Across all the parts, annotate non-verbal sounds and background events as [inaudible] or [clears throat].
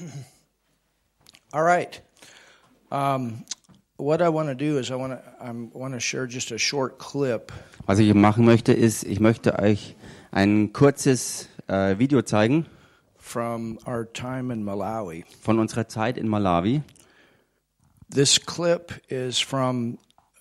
[clears throat] All right. Um, what I want to do is I want to I want to share just a short clip Was ich machen möchte, ist, ich möchte euch ein kurzes äh, Video zeigen from our time in Malawi. von unserer Zeit in Malawi. This clip is from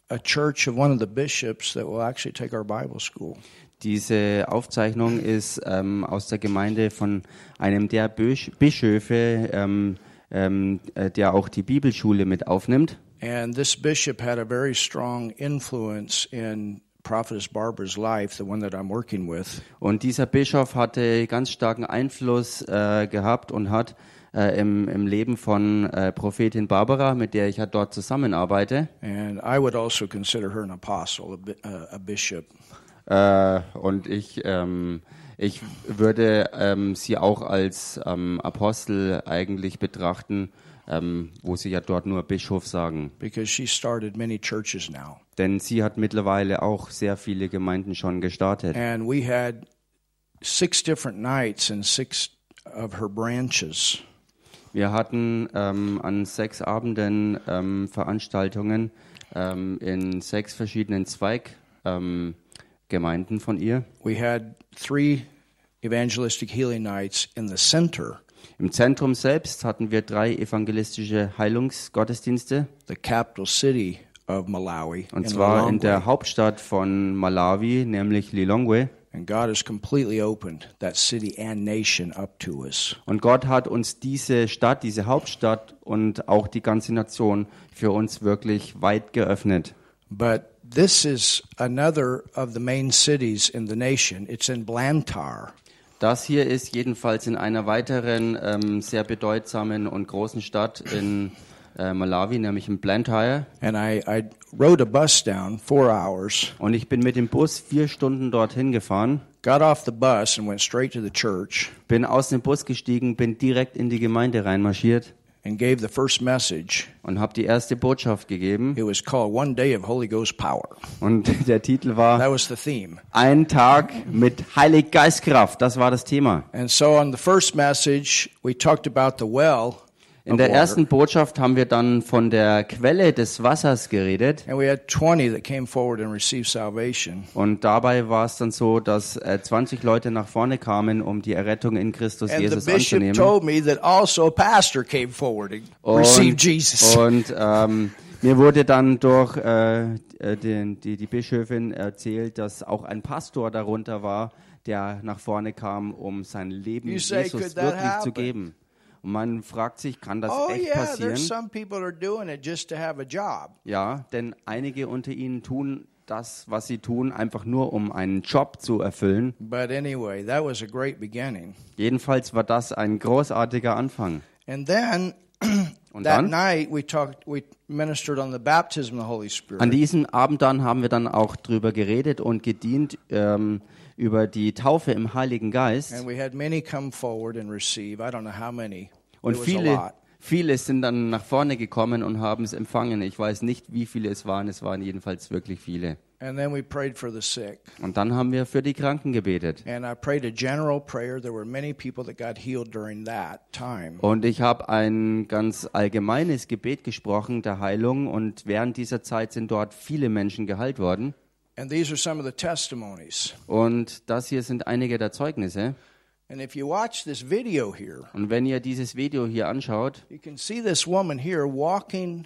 a church of one of the bishops that will actually take our Bible school. Diese Aufzeichnung ist ähm, aus der Gemeinde von einem der Bisch- Bischöfe, ähm, ähm, äh, der auch die Bibelschule mit aufnimmt. And this bishop had a very strong influence in Prophetess Barbara's life, the one that I'm working with. Und dieser Bischof hatte ganz starken Einfluss äh, gehabt und hat äh, im, im Leben von äh, Prophetin Barbara, mit der ich ja dort zusammenarbeite. And I would also consider her an apostle, a, a bishop. Äh, und ich, ähm, ich würde ähm, sie auch als ähm, Apostel eigentlich betrachten, ähm, wo sie ja dort nur Bischof sagen. because she started many churches now. Denn sie hat mittlerweile auch sehr viele Gemeinden schon gestartet. And we had six different nights in six of her branches. Wir hatten ähm, an sechs Abenden ähm, Veranstaltungen ähm, in sechs verschiedenen Zweiggemeinden ähm, Gemeinden von ihr. We had three evangelistic healing nights in the center, Im Zentrum selbst hatten wir drei evangelistische Heilungsgottesdienste. the capital city of Malawi. Und in zwar in der Hauptstadt von Malawi, nämlich Lilongwe. And God has completely opened that city and nation up to us. Und Gott hat uns diese Stadt, diese Hauptstadt und auch die ganze Nation für uns wirklich weit geöffnet. But this is another of the main cities in the nation. It's in Blantyre. Das hier ist jedenfalls in einer weiteren ähm, sehr bedeutsamen und großen Stadt in äh, Malawi, nämlich in Blantyre. And I, I rode a bus down four hours, Und ich bin mit dem Bus vier Stunden dorthin gefahren, got off the bus, and went straight to the church bin aus dem Bus gestiegen, bin direkt in die Gemeinde reinmarschiert and gave the first message. und habe die erste Botschaft gegeben. It was called One Day of Holy Ghost Power. Und [laughs] der Titel war That was the theme. Ein Tag mit Heilig Geistkraft. Das war das Thema. And so on the first message, we talked about the well. In der ersten Botschaft haben wir dann von der Quelle des Wassers geredet. And we had 20 that came forward and received salvation. Und dabei war es dann so, dass äh, 20 Leute nach vorne kamen, um die Errettung in Christus Jesus anzunehmen. also Und, und ähm, mir wurde dann durch äh, äh, den, die, die Bischöfin erzählt, dass auch ein Pastor darunter war, der nach vorne kam, um sein Leben Jesus wirklich zu geben. Und man fragt sich, kann das Oh echt yeah, passieren? Ja, denn einige unter ihnen tun das, was sie tun, einfach nur, um einen Job zu erfüllen. But anyway, that was a great beginning. Jedenfalls war das ein großartiger Anfang. And then [clears throat] Und that dann? night we talked we ministered on the baptism of the Holy Spirit. An diesem Abend dann haben wir dann auch drüber geredet und gedient ähm, über die Taufe im Heiligen Geist. And we had many come forward and receive. I don't know how many. Und viele, viele sind dann nach vorne gekommen und haben es empfangen. Ich weiß nicht, wie viele es waren. Es waren jedenfalls wirklich viele. And then we prayed for the sick. Und dann haben wir für die Kranken gebetet. And I prayed a general prayer. There were many people that got healed during that time. Und ich habe ein ganz allgemeines Gebet gesprochen der Heilung und während dieser Zeit sind dort viele Menschen geheilt worden. And these are some of the testimonies. Und das hier sind einige der Zeugnisse. And if you watch this video here, Und wenn ihr dieses Video hier anschaut, you can see this woman here walking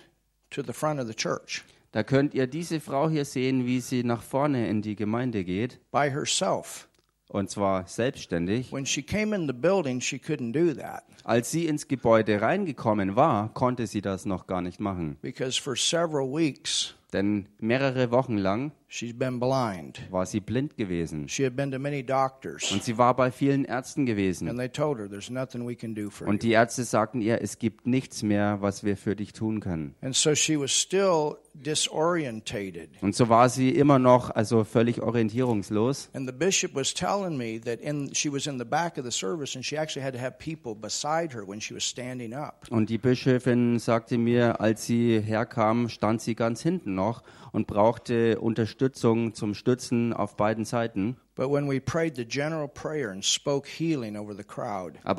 to the front of the church da könnt ihr diese Frau hier sehen, wie sie nach vorne in die Gemeinde geht. by herself. Und zwar selbstständig. When she came in the building, she couldn't do that Als sie ins Gebäude reingekommen war, konnte sie das noch gar nicht machen. because for several weeks Denn mehrere Wochen lang she's been blind. war sie blind gewesen. She had been to many doctors, Und sie war bei vielen Ärzten and gewesen. they told her there's nothing we can do for Und die Ärzte sagten ihr, es gibt nichts mehr, was wir für dich tun können. And so she was still disorientated. Und so war sie immer noch also völlig orientierungslos. And the bishop was telling me that in, she was in the back of the service and she actually had to have people beside her when she was standing up. Und die Bischöfin sagte mir, als sie herkam, stand sie ganz hinten noch und brauchte Unterstützung Unterstützung, zum Stützen auf beiden Seiten. Aber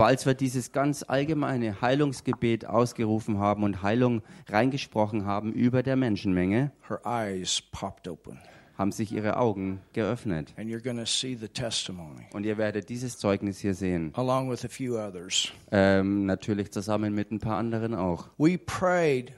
als wir dieses ganz allgemeine Heilungsgebet ausgerufen haben und Heilung reingesprochen haben über der Menschenmenge, her eyes popped open. haben sich ihre Augen geöffnet. And you're going to see the testimony Und ihr werdet dieses Zeugnis hier sehen. along with a few others. Ähm, natürlich zusammen mit ein paar anderen auch. We prayed.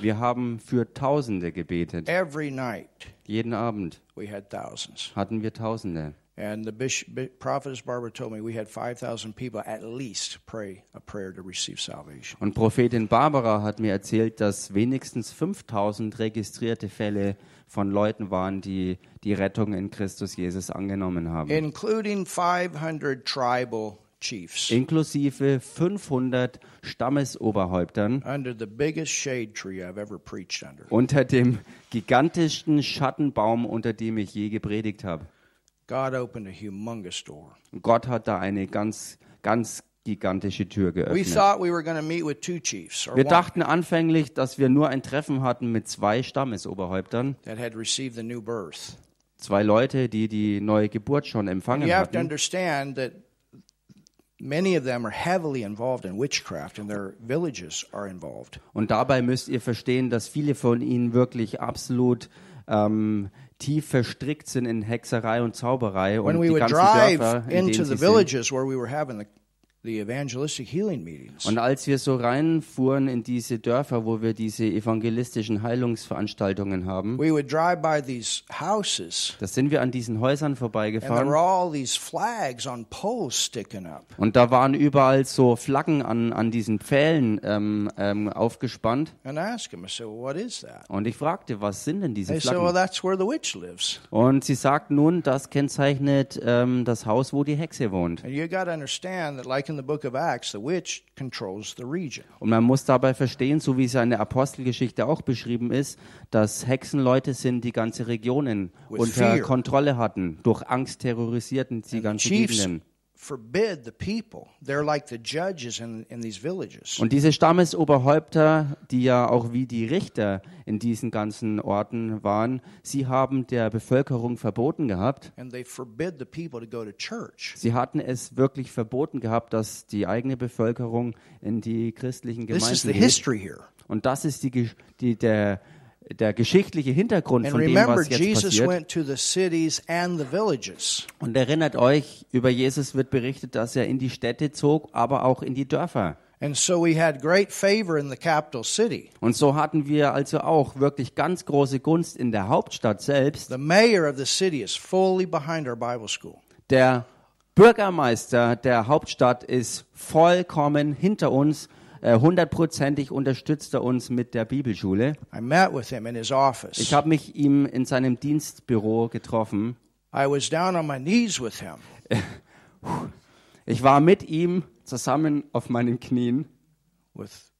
Wir haben für Tausende gebetet. Every night Jeden Abend we had thousands. hatten wir Tausende. And the bishop, bi- prophetess Barbara told me we had 5,000 people at least pray a prayer to receive salvation. Und Prophetin Barbara hat mir erzählt, dass wenigstens 5000 registrierte Fälle von Leuten waren, die die Rettung in Christus Jesus angenommen haben. including 500 tribal chiefs Inklusive 500 Stammesoberhäuptern under the biggest shade tree I've ever preached under. unter dem gigantischsten Schattenbaum, unter dem ich je gepredigt habe. God opened a humongous door. Gott hat da eine ganz, ganz gigantische Tür We geöffnet. thought we were going to meet with two chiefs or Wir one dachten anfänglich, dass wir nur ein Treffen hatten mit zwei Stammesoberhäuptern, that had received the new birth. zwei Leute, die die neue Geburt schon empfangen you have to hatten. understand that many of them are heavily involved in witchcraft and their villages are involved. Und dabei müsst ihr verstehen, dass viele von ihnen wirklich absolut ähm, tief verstrickt sind in Hexerei und Zauberei When we die would ganzen drive Dörfer, in into denen the sie sind. villages where we were having the, Und als wir so reinfuhren in diese Dörfer, wo wir diese evangelistischen Heilungsveranstaltungen haben, we would drive by these houses da sind wir an diesen Häusern vorbeigefahren were all these flags on poles sticking up. und da waren überall so Flaggen an, an diesen Pfählen ähm, ähm, aufgespannt. And I asked him, I said, well, what is that? Und ich fragte, was sind denn diese Flaggen? that's where the witch lives. Und sie sagt nun, das kennzeichnet ähm, das Haus, wo die Hexe wohnt. And you got to understand that, like in the book of Acts, the witch controls the region. Und man muss dabei verstehen, so wie es in der Apostelgeschichte auch beschrieben ist, dass Hexen Leute sind, die ganze Regionen unter. Kontrolle hatten. Durch Angst terrorisierten ganzen chiefs Gegenden. Forbid the people. They're like the judges in, in these villages. Und diese Stammesoberhäupter, die ja auch wie die Richter in diesen ganzen Orten waren, sie haben der Bevölkerung verboten gehabt. And they forbid the people to go to church. Sie hatten es wirklich verboten gehabt, dass die eigene Bevölkerung in die christlichen This is the Gemeinden geht. history here. Und das ist die, die, der, der geschichtliche Hintergrund And von dem, remember, was jetzt Jesus passiert. went to the cities and the villages. Und erinnert euch, über Jesus wird berichtet, dass er in die Städte zog, aber auch in die Dörfer. And so we had great favor in the capital city. Und so hatten wir also auch wirklich ganz große Gunst in der Hauptstadt selbst. The mayor of the city is fully behind our Bible school. Der Bürgermeister der Hauptstadt ist vollkommen hinter uns. Äh, Hundertprozentig unterstützt er uns mit der Bibelschule. I met with him in his office. Ich habe mich ihm in seinem Dienstbüro getroffen. I was down on my knees with him. [laughs] Ich war mit ihm zusammen auf meinen Knien with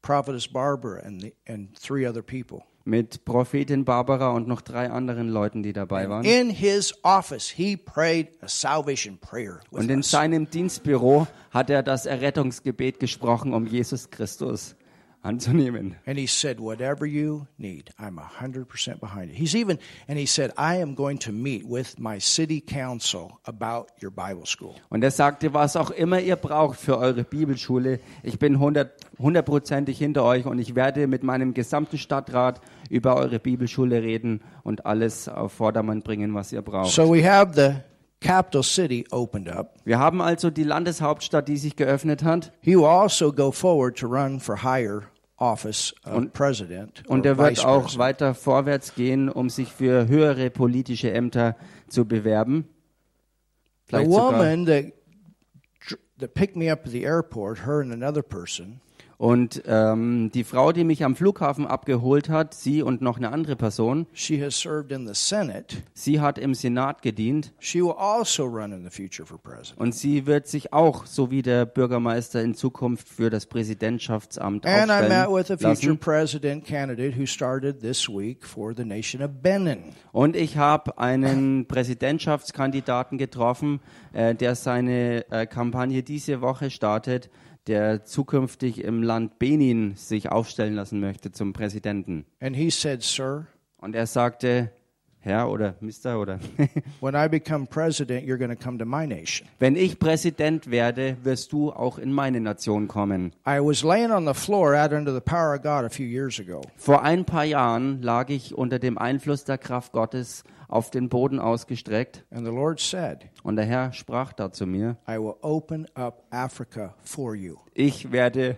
prophetess Barbara and the, and three other people. Mit Prophetin Barbara und noch drei anderen Leuten, die dabei waren. In his office, he prayed a salvation prayer Und in seinem Dienstbüro hat er das Errettungsgebet gesprochen, um Jesus Christus anzunehmen. And he said, "Whatever you need, I'm a hundred percent behind it." He's even, and he said, "I am going to meet with my city council about your Bible school." Und er sagte, was auch immer ihr braucht für eure Bibelschule, ich bin hundert- hundertprozentig hinter euch und ich werde mit meinem gesamten Stadtrat über eure Bibelschule reden und alles auf Vordermann bringen, was ihr braucht. So we have the capital city opened up. Wir haben also die Landeshauptstadt, die sich geöffnet hat. He will also go forward to run for higher office of president Und or er wird auch president. weiter vorwärts gehen, um sich für höhere politische Ämter zu bewerben. The Vielleicht sogar. woman that that picked me up at the airport, her and another person, Und ähm, die Frau, die mich am Flughafen abgeholt hat, sie und noch eine andere Person, she has served in the Senate. sie hat im Senat gedient She will also run in the future for president. und sie wird sich auch, so wie der Bürgermeister in Zukunft, für das Präsidentschaftsamt And I met with a aufstellen future lassen. president candidate who started this week for the nation of Benin. Und ich habe einen Präsidentschaftskandidaten getroffen, äh, der seine äh, Kampagne diese Woche startet, der zukünftig im Land Benin sich aufstellen lassen möchte zum Präsidenten. And he said, Sir, Und er sagte, Herr oder Mister oder [laughs] when I become president, you're going to come to my nation. wenn ich Präsident werde, wirst du auch in meine Nation kommen. I was laying on the floor out under the power of God a few years ago. Vor ein paar Jahren lag ich unter dem Einfluss der Kraft Gottes auf den Boden ausgestreckt And the Lord said, und der Herr sprach da zu mir, I will open up Africa for you. ich werde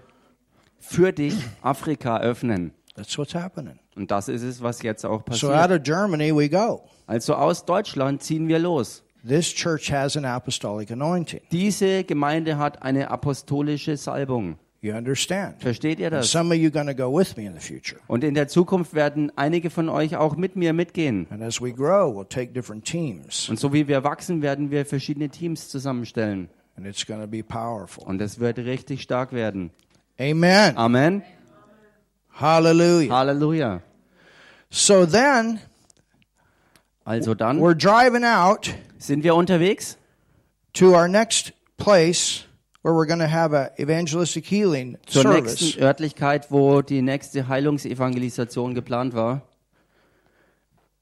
für dich Afrika öffnen. That's what's happening. Und das ist es, was jetzt auch So passiert. out of Germany we go. Also aus Deutschland ziehen wir los. This church has an apostolic anointing. Diese Gemeinde hat eine apostolische Salbung. You understand? Versteht ihr das? some of you going to go with me in the future. Und in der Zukunft werden einige von euch auch mit mir mitgehen. And as we grow, we'll take different teams. Und so wie wir wachsen, werden wir verschiedene Teams zusammenstellen. And it's going to be powerful. Und es wird richtig stark werden. Amen. Amen. Hallelujah. Halleluja. So then Also dann we're driving out sind wir unterwegs to our next place where we're going to have a evangelistic healing zur service. nächsten Örtlichkeit, wo die nächste Heilungsevangelisation geplant war.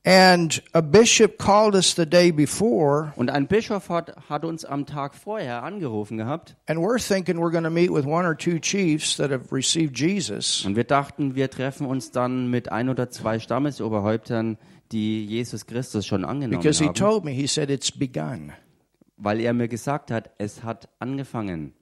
And a bishop called us the day before, Und ein Bischof hat, hat uns am Tag vorher angerufen gehabt. and we're thinking we're going to meet with one or two chiefs that have received Jesus. Und wir dachten, wir treffen uns dann mit ein oder zwei Stammesoberhäuptern, die Jesus Christus schon angenommen Because he haben. told me, he said, it's begun. Weil er mir gesagt hat, es hat angefangen.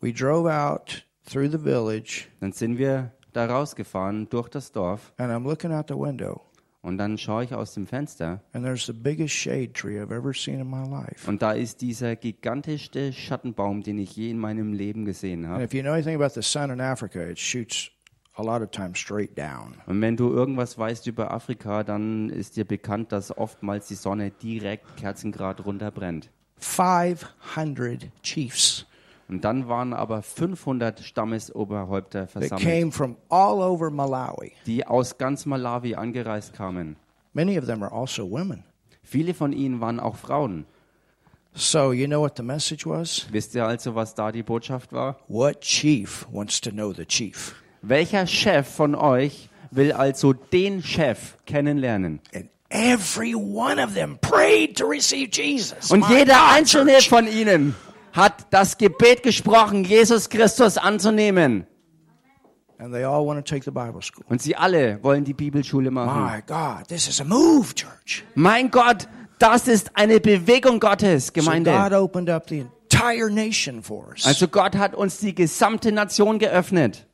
We drove out through the village, Dann sind wir da rausgefahren durch das Dorf and I'm looking out the window, und dann schaue ich aus dem Fenster and there's the biggest shade tree I've ever seen in my life. und da ist dieser gigantischste Schattenbaum, den ich je in meinem Leben gesehen And habe. if you know anything about the sun in Africa, it shoots a lot of times straight down. Und wenn du irgendwas weißt über Afrika, dann ist dir bekannt, dass oftmals die Sonne direkt Kerzengrad runterbrennt. 500 chiefs Und dann waren aber 500 Stammesoberhäupter versammelt, came from all over Malawi. die aus ganz Malawi angereist kamen. Many of them are also women. Viele von ihnen waren auch Frauen. So, you know what the message was? Wisst ihr also, was da die Botschaft war? What chief wants to know the chief? Welcher Chef von euch will also den Chef kennenlernen? Every one of them prayed to receive Jesus. Und jeder einzelne von ihnen hat das Gebet gesprochen, Jesus Christus anzunehmen. And they all want to take the Bible school. Und sie alle wollen die Bibelschule machen. My God, this is a move, church. Mein Gott, das ist eine Bewegung Gottes, So God Gemeinde. opened up the entire nation for us. Also Gott hat uns die gesamte Nation geöffnet.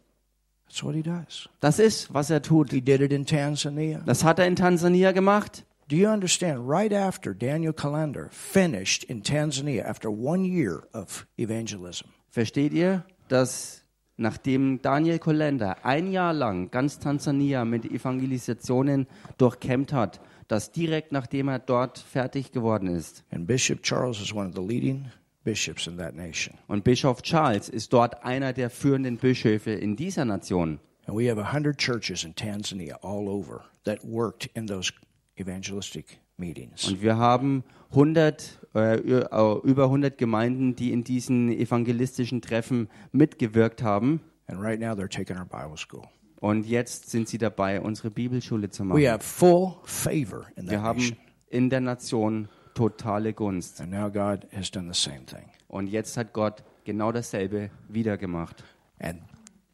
That's what he does. Das ist, was er tut. He did it in Tanzania. Das hat er in Tansania gemacht. Do you understand? Right after Daniel Calendar finished in Tanzania, after one year of evangelism, Versteht ihr, dass nachdem Daniel Kolender ein Jahr lang ganz Tansania mit Evangelisationen durchkämmt hat, dass direkt nachdem er dort fertig geworden ist and Bishop Charles is one of the leading bishops in that nation. und Bischof Charles ist dort einer der führenden Bischöfe in dieser Nation And we have a hundred churches in Tanzania all over that worked in those evangelistic meetings. und wir haben 100 äh, über 100 Gemeinden, die in diesen evangelistischen Treffen mitgewirkt haben And right now they're taking our Bible school. und jetzt sind sie dabei, unsere Bibelschule zu We machen. have full favor in Wir haben nation. in der Nation totale Gunst. And now God has done the same thing. Und jetzt hat Gott genau dasselbe wieder gemacht. And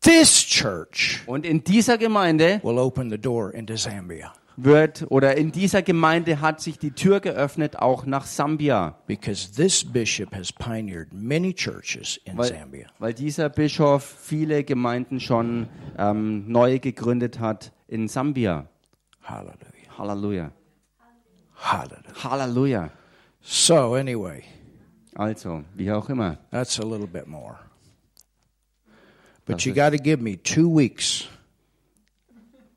this church Und in dieser Gemeinde will open the door into Zambia wird oder in dieser Gemeinde hat sich die Tür geöffnet auch nach Sambia, because this bishop has pioneered many churches in weil, Zambia. weil dieser Bischof viele Gemeinden schon ähm, neu gegründet hat in Sambia. Hallelujah. Halleluja. Hallelujah. Halleluja. So, anyway, Also, wie auch immer. that's a little bit more. But Das you got to give me two weeks.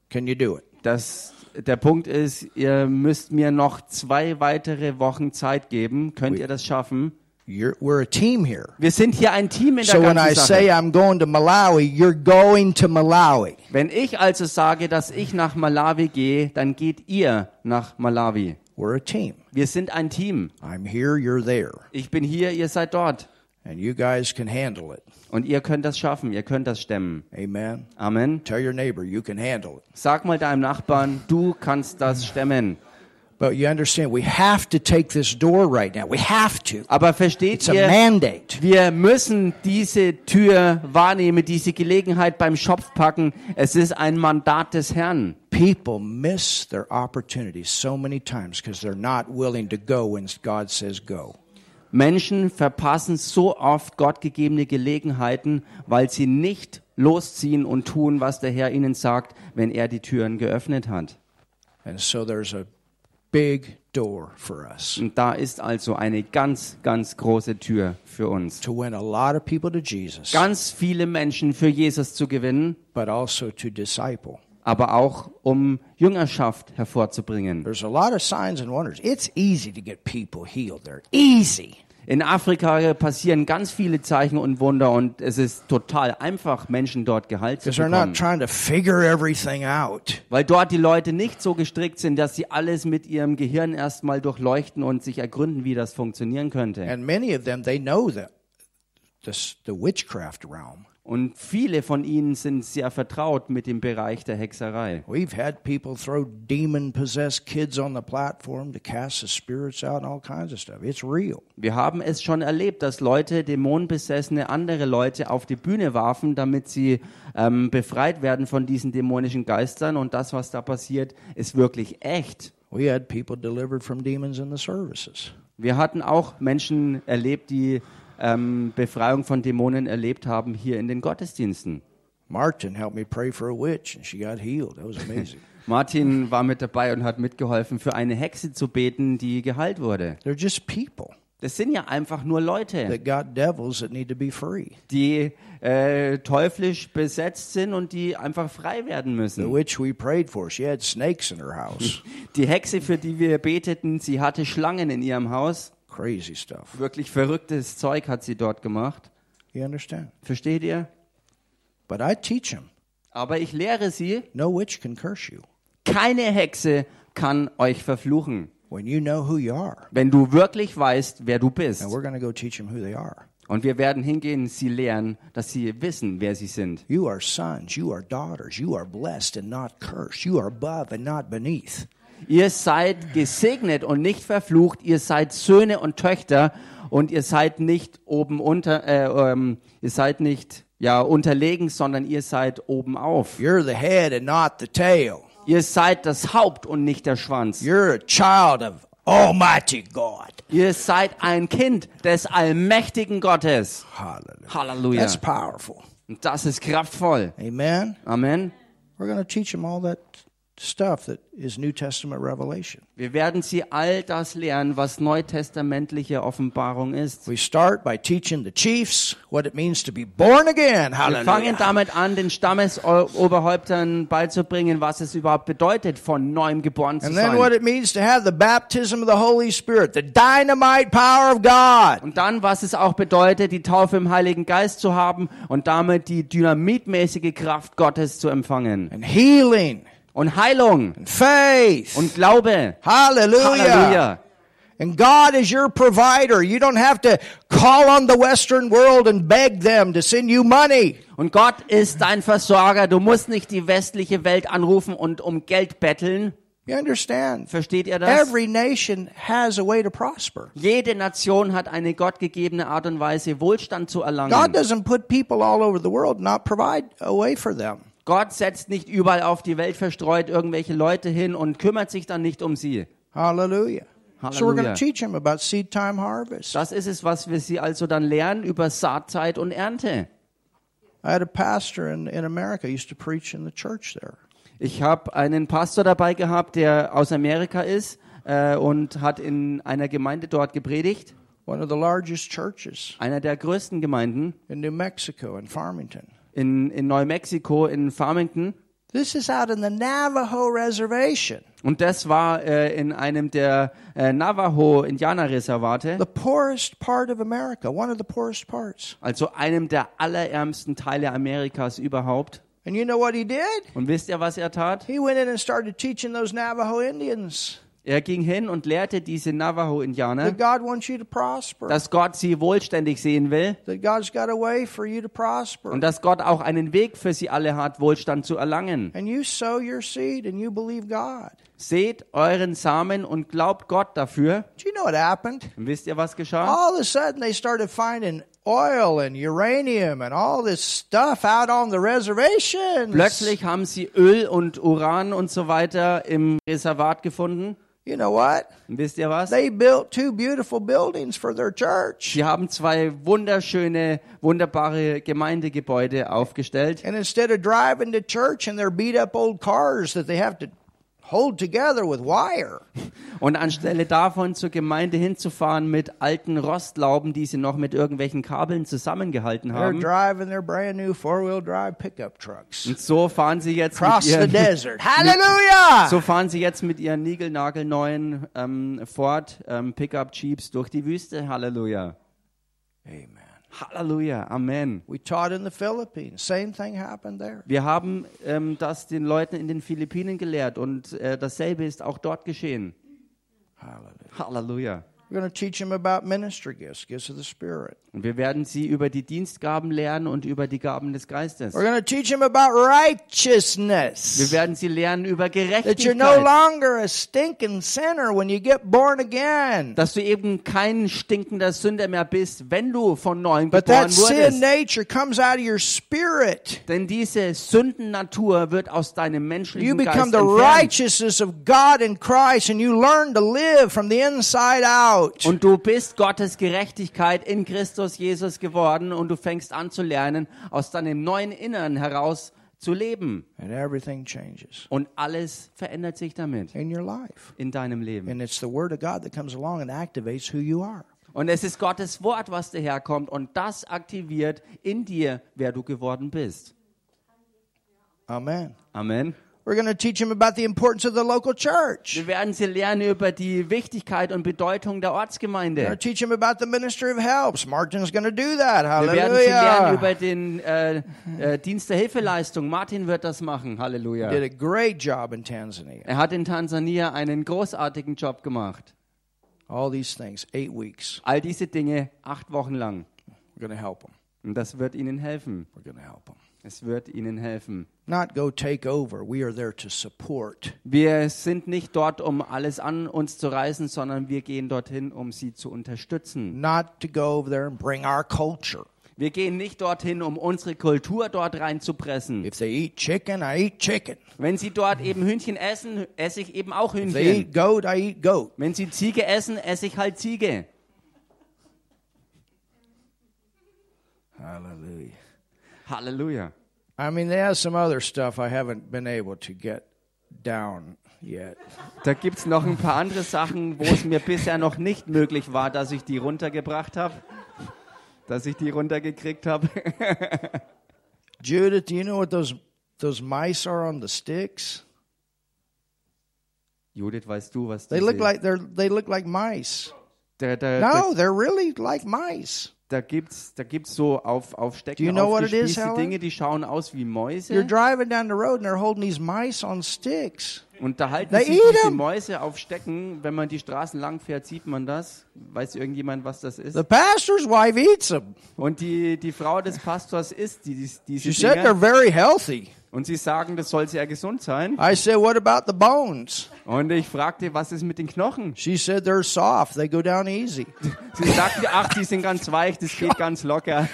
Can you do it? Das, der Punkt ist, ihr müsst mir noch zwei weitere Wochen Zeit geben. Könnt ihr das schaffen? You're, we're a team here. Wir sind hier ein Team in der So when I say. I'm going to Malawi, you're going to Malawi. Wenn ich also sage, dass ich nach Malawi gehe, dann geht ihr nach Malawi. We're a team. Wir sind ein Team. I'm here, you're there. Ich bin hier, ihr seid dort. And you guys can handle it. Und ihr könnt das schaffen, ihr könnt das stemmen. Amen. Amen. Tell your neighbor you can handle it. Sag mal deinem Nachbarn, du kannst das stemmen. But you understand, we have to take this door right now. We have to. Aber versteht It's a ihr, mandate. wir müssen diese Tür wahrnehmen, diese Gelegenheit beim Schopf packen. Es ist ein Mandat des Herrn. People miss their opportunities so many times because they're not willing to go when God says go. Menschen verpassen so oft gottgegebene Gelegenheiten, weil sie nicht losziehen und tun, was der Herr ihnen sagt, wenn er die Türen geöffnet hat. And so there's a big door for us Und da ist also eine ganz, ganz große Tür für uns. to win a lot of people to Jesus, Ganz viele Menschen für Jesus zu gewinnen, but also to disciple. aber auch um Jüngerschaft hervorzubringen. There's a lot of signs and wonders. It's easy to get people healed there. Easy. In Afrika passieren ganz viele Zeichen und Wunder und es ist total einfach, Menschen dort geheilt zu bekommen. trying to figure everything out. Weil dort die Leute nicht so gestrickt sind, dass sie alles mit ihrem Gehirn erstmal durchleuchten und sich ergründen, wie das funktionieren könnte. And many of them, they know the, the, the witchcraft realm. Und viele von ihnen sind sehr vertraut mit dem Bereich der Hexerei. We've had people throw demon possessed kids on the platform to cast the spirits out and all kinds of stuff. It's real. Wir haben es schon erlebt, dass Leute, dämonenbesessene andere Leute auf die Bühne warfen, damit sie ähm, befreit werden von diesen dämonischen Geistern. Und das, was da passiert, ist wirklich echt. We had people delivered from demons in the services. Wir hatten auch Menschen erlebt, die ähm, Befreiung von Dämonen erlebt haben hier in den Gottesdiensten. Martin helped me pray for a witch and she got healed. That was amazing. [laughs] Martin war mit dabei und hat mitgeholfen, für eine Hexe zu beten, die geheilt wurde. They're just people Das sind ja einfach nur Leute, that got devils that need to be free. die äh, teuflisch besetzt sind und die einfach frei werden The müssen. witch we prayed for, she had snakes in her house. [laughs] Die Hexe, für die wir beteten, sie hatte Schlangen in ihrem Haus. Crazy stuff. Wirklich verrücktes Zeug hat sie dort gemacht. You understand? Versteht ihr? But I teach them Aber ich lehre sie, no witch can curse you keine Hexe kann euch verfluchen. when you know who you are. wenn du wirklich weißt, wer du bist. And we're going to go teach them who they are. Und wir werden hingehen, sie lehren, dass sie wissen, wer sie sind. You are sons, you are daughters, you are blessed and not cursed. Ihr seid gesegnet und nicht verflucht. Ihr seid Söhne und Töchter und ihr seid nicht oben unter, äh, ähm, ihr seid nicht ja unterlegen, sondern ihr seid oben auf. You're the head and not the tail. Ihr seid das Haupt und nicht der Schwanz. You're a child of Almighty God. Ihr seid ein Kind des allmächtigen Gottes. Hallelujah. Halleluja. That's powerful. Und das ist kraftvoll. Amen. Amen. We're going to teach them all that stuff that is New Testament revelation. Wir werden sie all das lehren, was neutestamentliche Offenbarung ist. We start by teaching the chiefs what it means to be born again. Wir fangen Hallelujah. damit an, den Stammesoberhäuptern beizubringen, was es überhaupt bedeutet, von neuem geboren zu And then what sein. it means to have the baptism of the Holy Spirit, the dynamite power of God. Und dann, was es auch bedeutet, die Taufe im Heiligen Geist zu haben und damit die dynamitmäßige Kraft Gottes zu empfangen. And healing Und Heilung and faith. und Glaube. Hallelujah. Halleluja. And God is your provider. You don't have to call on the Western world and beg them to send you money. Und Gott ist dein Versorger. Du musst nicht die westliche Welt anrufen und um Geld betteln. You understand? Versteht ihr das? Every nation has a way to prosper. Jede Nation hat eine gottgegebene Art und Weise, Wohlstand zu God erlangen. doesn't put people all over the world not provide a way for them. Gott setzt nicht überall auf die Welt verstreut irgendwelche Leute hin und kümmert sich dann nicht um sie. Hallelujah. So we're going Hallelujah. to teach them about seed time harvest. Das ist es, was wir sie also dann lernen über Saatzeit und Ernte. I had a pastor in, in America used to preach in the church there. Ich habe einen Pastor dabei gehabt, der aus Amerika ist äh, und hat in einer Gemeinde dort gepredigt, One of the largest churches einer der größten Gemeinden in New Mexico in Farmington. In, in Neumexiko, in Farmington. This is out in the Navajo reservation, Und das war äh, in einem der äh, Navajo-Indianerreservate, the poorest part of America, one of the poorest parts. also einem der allerärmsten Teile Amerikas überhaupt. And you know what he did? Und wisst ihr, was er tat? He went in and started teaching those Navajo Indians Er ging hin und lehrte diese Navajo-Indianer, that God wants you to prosper, dass Gott sie wohlständig sehen will that God's got a way for you to prosper. und dass Gott auch einen Weg für sie alle hat, Wohlstand zu erlangen. And you sow your seed and you believe God. Seht euren Samen und glaubt Gott dafür. Do you know what happened? Und wisst ihr, was geschah? All of a sudden, they started finding oil and uranium and all this stuff out on the reservations. Plötzlich haben sie Öl und Uran und so weiter im Reservat gefunden. You know what? Wisst ihr was? They built two beautiful buildings for their church. Sie haben zwei wunderschöne, wunderbare Gemeindegebäude aufgestellt. And instead of driving to church in their beat up old cars that they have to hold together with wire, Und anstelle davon zur Gemeinde hinzufahren mit alten Rostlauben, die sie noch mit irgendwelchen Kabeln zusammengehalten they're haben. driving their brand new four wheel drive pickup trucks Und so fahren sie jetzt mit across the ihren, desert. [laughs] Hallelujah! so fahren sie jetzt mit ihren niegelnagelneuen ähm, Ford ähm, Pickup Jeeps durch die Wüste. Halleluja. Amen. Halleluja. Amen. We taught in the Philippines. Same thing happened there. Wir haben ähm, das den Leuten in den Philippinen gelehrt und äh, dasselbe ist auch dort geschehen. Hallelujah. Halleluja. We're going to teach them about ministry gifts, gifts of the Spirit. Und wir werden sie über die Dienstgaben lernen und über die Gaben des Geistes. We're going to teach them about righteousness. Wir werden sie lernen über That you're no Gerechtigkeit. longer a stinking sinner when you get born again. Dass du eben kein stinkender Sünder mehr bist, wenn du von neuem But geboren that sin wurdest. nature comes out of your spirit. Denn diese Sündennatur wird aus deinem You menschlichen become Geist the entfernt. righteousness of God in Christ and you learn to live from the inside out. Und du bist Gottes Gerechtigkeit in Christus Jesus geworden und du fängst an zu lernen, aus deinem neuen Innern heraus zu leben. And everything changes Und alles verändert sich damit in your life. in deinem Leben. And it's the Word of God that comes along and activates who you are. Und es ist Gottes Wort, was daherkommt und das aktiviert in dir, wer du geworden bist. Amen. Amen. We're going to teach them about the importance of the local church. Wir werden sie lernen über die Wichtigkeit und Bedeutung der We're going Ortsgemeinde. to teach them about the ministry of helps. Martin's going to do that. Wir werden sie lernen Hallelujah. über den äh, äh, Dienst der Hilfeleistung. Martin wird das machen. Halleluja. Did a great job in Tanzania. Er hat in Tansania einen großartigen Job gemacht. All these things, eight weeks. All diese Dinge acht Wochen lang. We're going to help them. Und das wird ihnen helfen. We're going to help them. Es wird ihnen helfen. Not go take over. We are there to support. Wir sind nicht dort, um alles an uns zu reißen, sondern wir gehen dorthin, um sie zu unterstützen. Not to go over there and bring our culture. Wir gehen nicht dorthin, um unsere Kultur dort reinzupressen. If they eat chicken, I eat chicken. Wenn sie dort eben Hühnchen essen, esse ich eben auch If they Hühnchen. eat goat, I eat goat. Wenn sie Ziege essen, esse ich halt Ziege. Hallelujah. Halleluja. I mean, there's some other stuff I haven't been able to get down yet. Da gibt es noch ein paar andere Sachen, wo es mir bisher noch nicht möglich war, dass ich die runtergebracht habe. Dass ich die runtergekriegt habe. [laughs] Judith, do you know what those those mice are on the sticks? Judith, weißt du, was They diese, look like they're they look like mice. da, da, No, they're really like mice. Da, gibt's da gibt's so auf auf Stecken you know aufgespießte? Dinge, die schauen aus wie You're Mäuse driving down the road and they're holding these mice on sticks. und da halten They sich diese 'em. Mäuse auf Stecken, wenn man die Straßen lang fährt, sieht man das. Weiß irgendjemand, was das ist? The pastor's wife eats them. Und die die Frau des Pastors isst die, die, She diese said they're very healthy. und sie sagen, das soll sehr gesund sein. I said, What about the bones? Und ich fragte, was ist mit den Knochen? She said they're soft. They go down easy. [laughs] Sie sagte, ach, die sind ganz weich, das geht ganz locker.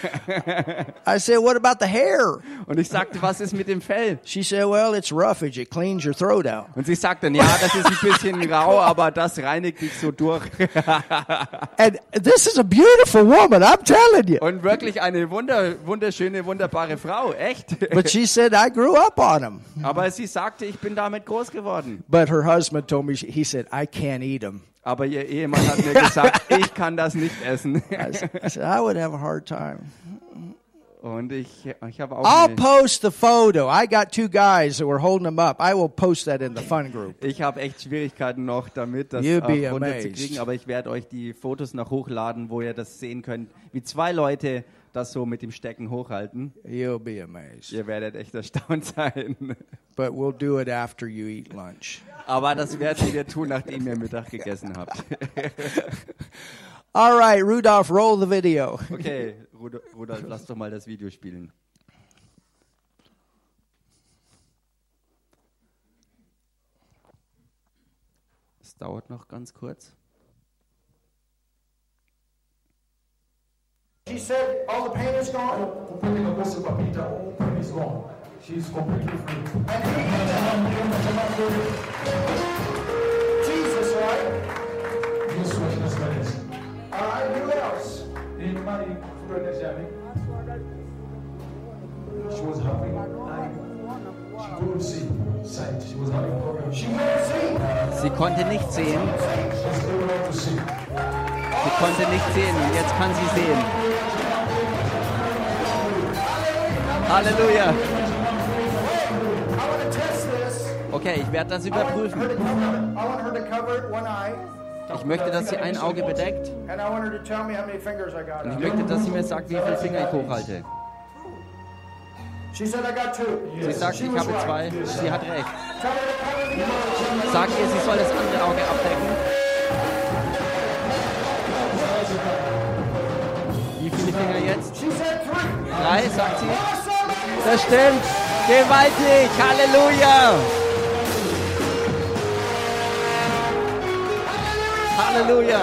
I said, What about the hair? Und ich sagte, was ist mit dem Fell? She said, Well, it's roughage. It cleans your throat out. Und sie sagte, ja, das ist ein bisschen rau, aber das reinigt dich so durch. [laughs] And this is a beautiful woman, I'm telling you. Und wirklich eine wunder, wunderschöne, wunderbare Frau, echt. But she said, I grew up on them. Aber sie sagte, ich bin damit groß geworden. But her husband told me, he said, I can't eat them. Aber ihr Ehemann hat mir gesagt, [laughs] ich kann das nicht essen. I said, I would have a hard time. Und ich, ich habe auch I'll post the photo. I got two guys that were holding them up. I will post that in the fun group. ich habe echt Schwierigkeiten noch damit, das runterzukriegen, aber ich werde euch die Fotos noch hochladen, wo ihr das sehen könnt, wie zwei Leute das so mit dem Stecken hochhalten. You'll be amazed. Ihr werdet echt erstaunt sein. [laughs] But we'll do it after you eat lunch. Aber das werdet ihr tun, nachdem ihr Mittag gegessen [laughs] habt. All right, Rudolph, roll the video. Okay, Rudolf, Rudolf lass doch mal das Video spielen. Es dauert noch ganz kurz. She said all the pain is gone. Upele nakosi papita, all pain is gone. She's completely free. Jesus, right? Yesu ashinasikaliza. All right, who else? She was having. She couldn't see sight. She was having problems. She couldn't see. Sie konnte nicht sehen, She's able now to see. sie konnte nicht sehen und jetzt kann sie sehen. Halleluja. Okay, ich werde das überprüfen. Ich möchte, dass sie ein Auge bedeckt und ich möchte, dass sie mir sagt, wie viele Finger ich hochhalte. Sie sagt, ich habe zwei. Sie hat recht. Sagt ihr, sie soll das andere Auge abdecken. Wie viele Finger jetzt? Drei, sagt sie. Das stimmt. Gewaltig. Halleluja. Halleluja.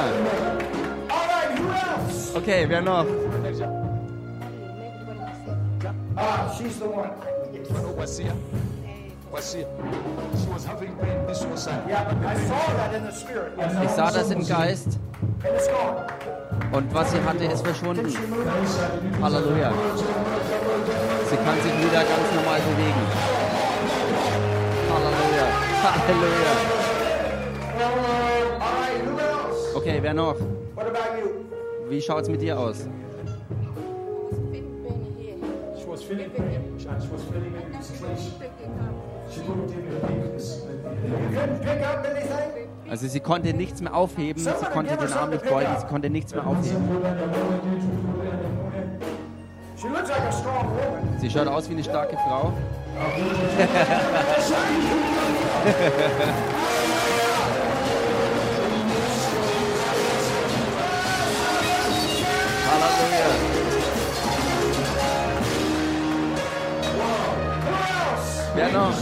Okay, wer noch? Ah, she's the one. Was having side. Yeah, I saw that in the. Ich sah das im Geist und was sie hatte, ist verschwunden. Halleluja. Sie kann sich wieder ganz normal bewegen. Halleluja. [laughs] Halleluja. Okay, wer noch? Wie schaut's mit dir aus? Also sie konnte nichts mehr aufheben, sie konnte den Arm nicht beugen, sie konnte nichts mehr aufheben. Sie schaut aus wie eine starke Frau. [laughs] Wer noch?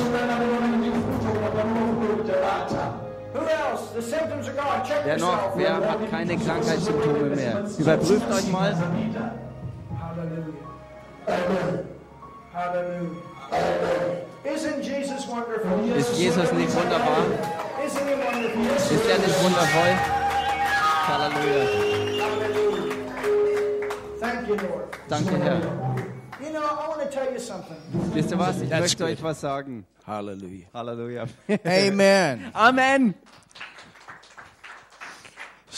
Wer noch? Wer hat keine Krankheitssymptome mehr? Überprüft euch mal. Isn't Jesus wonderful? Ist Jesus nicht wunderbar? Isn't he wonderful? Ist er nicht wundervoll? Halleluja. Thank you, Lord. Danke, Herr. You know, I want to tell you something. Wisst ihr was? Ich That's möchte good. euch was sagen. Hallelujah. Halleluja. Amen. Amen.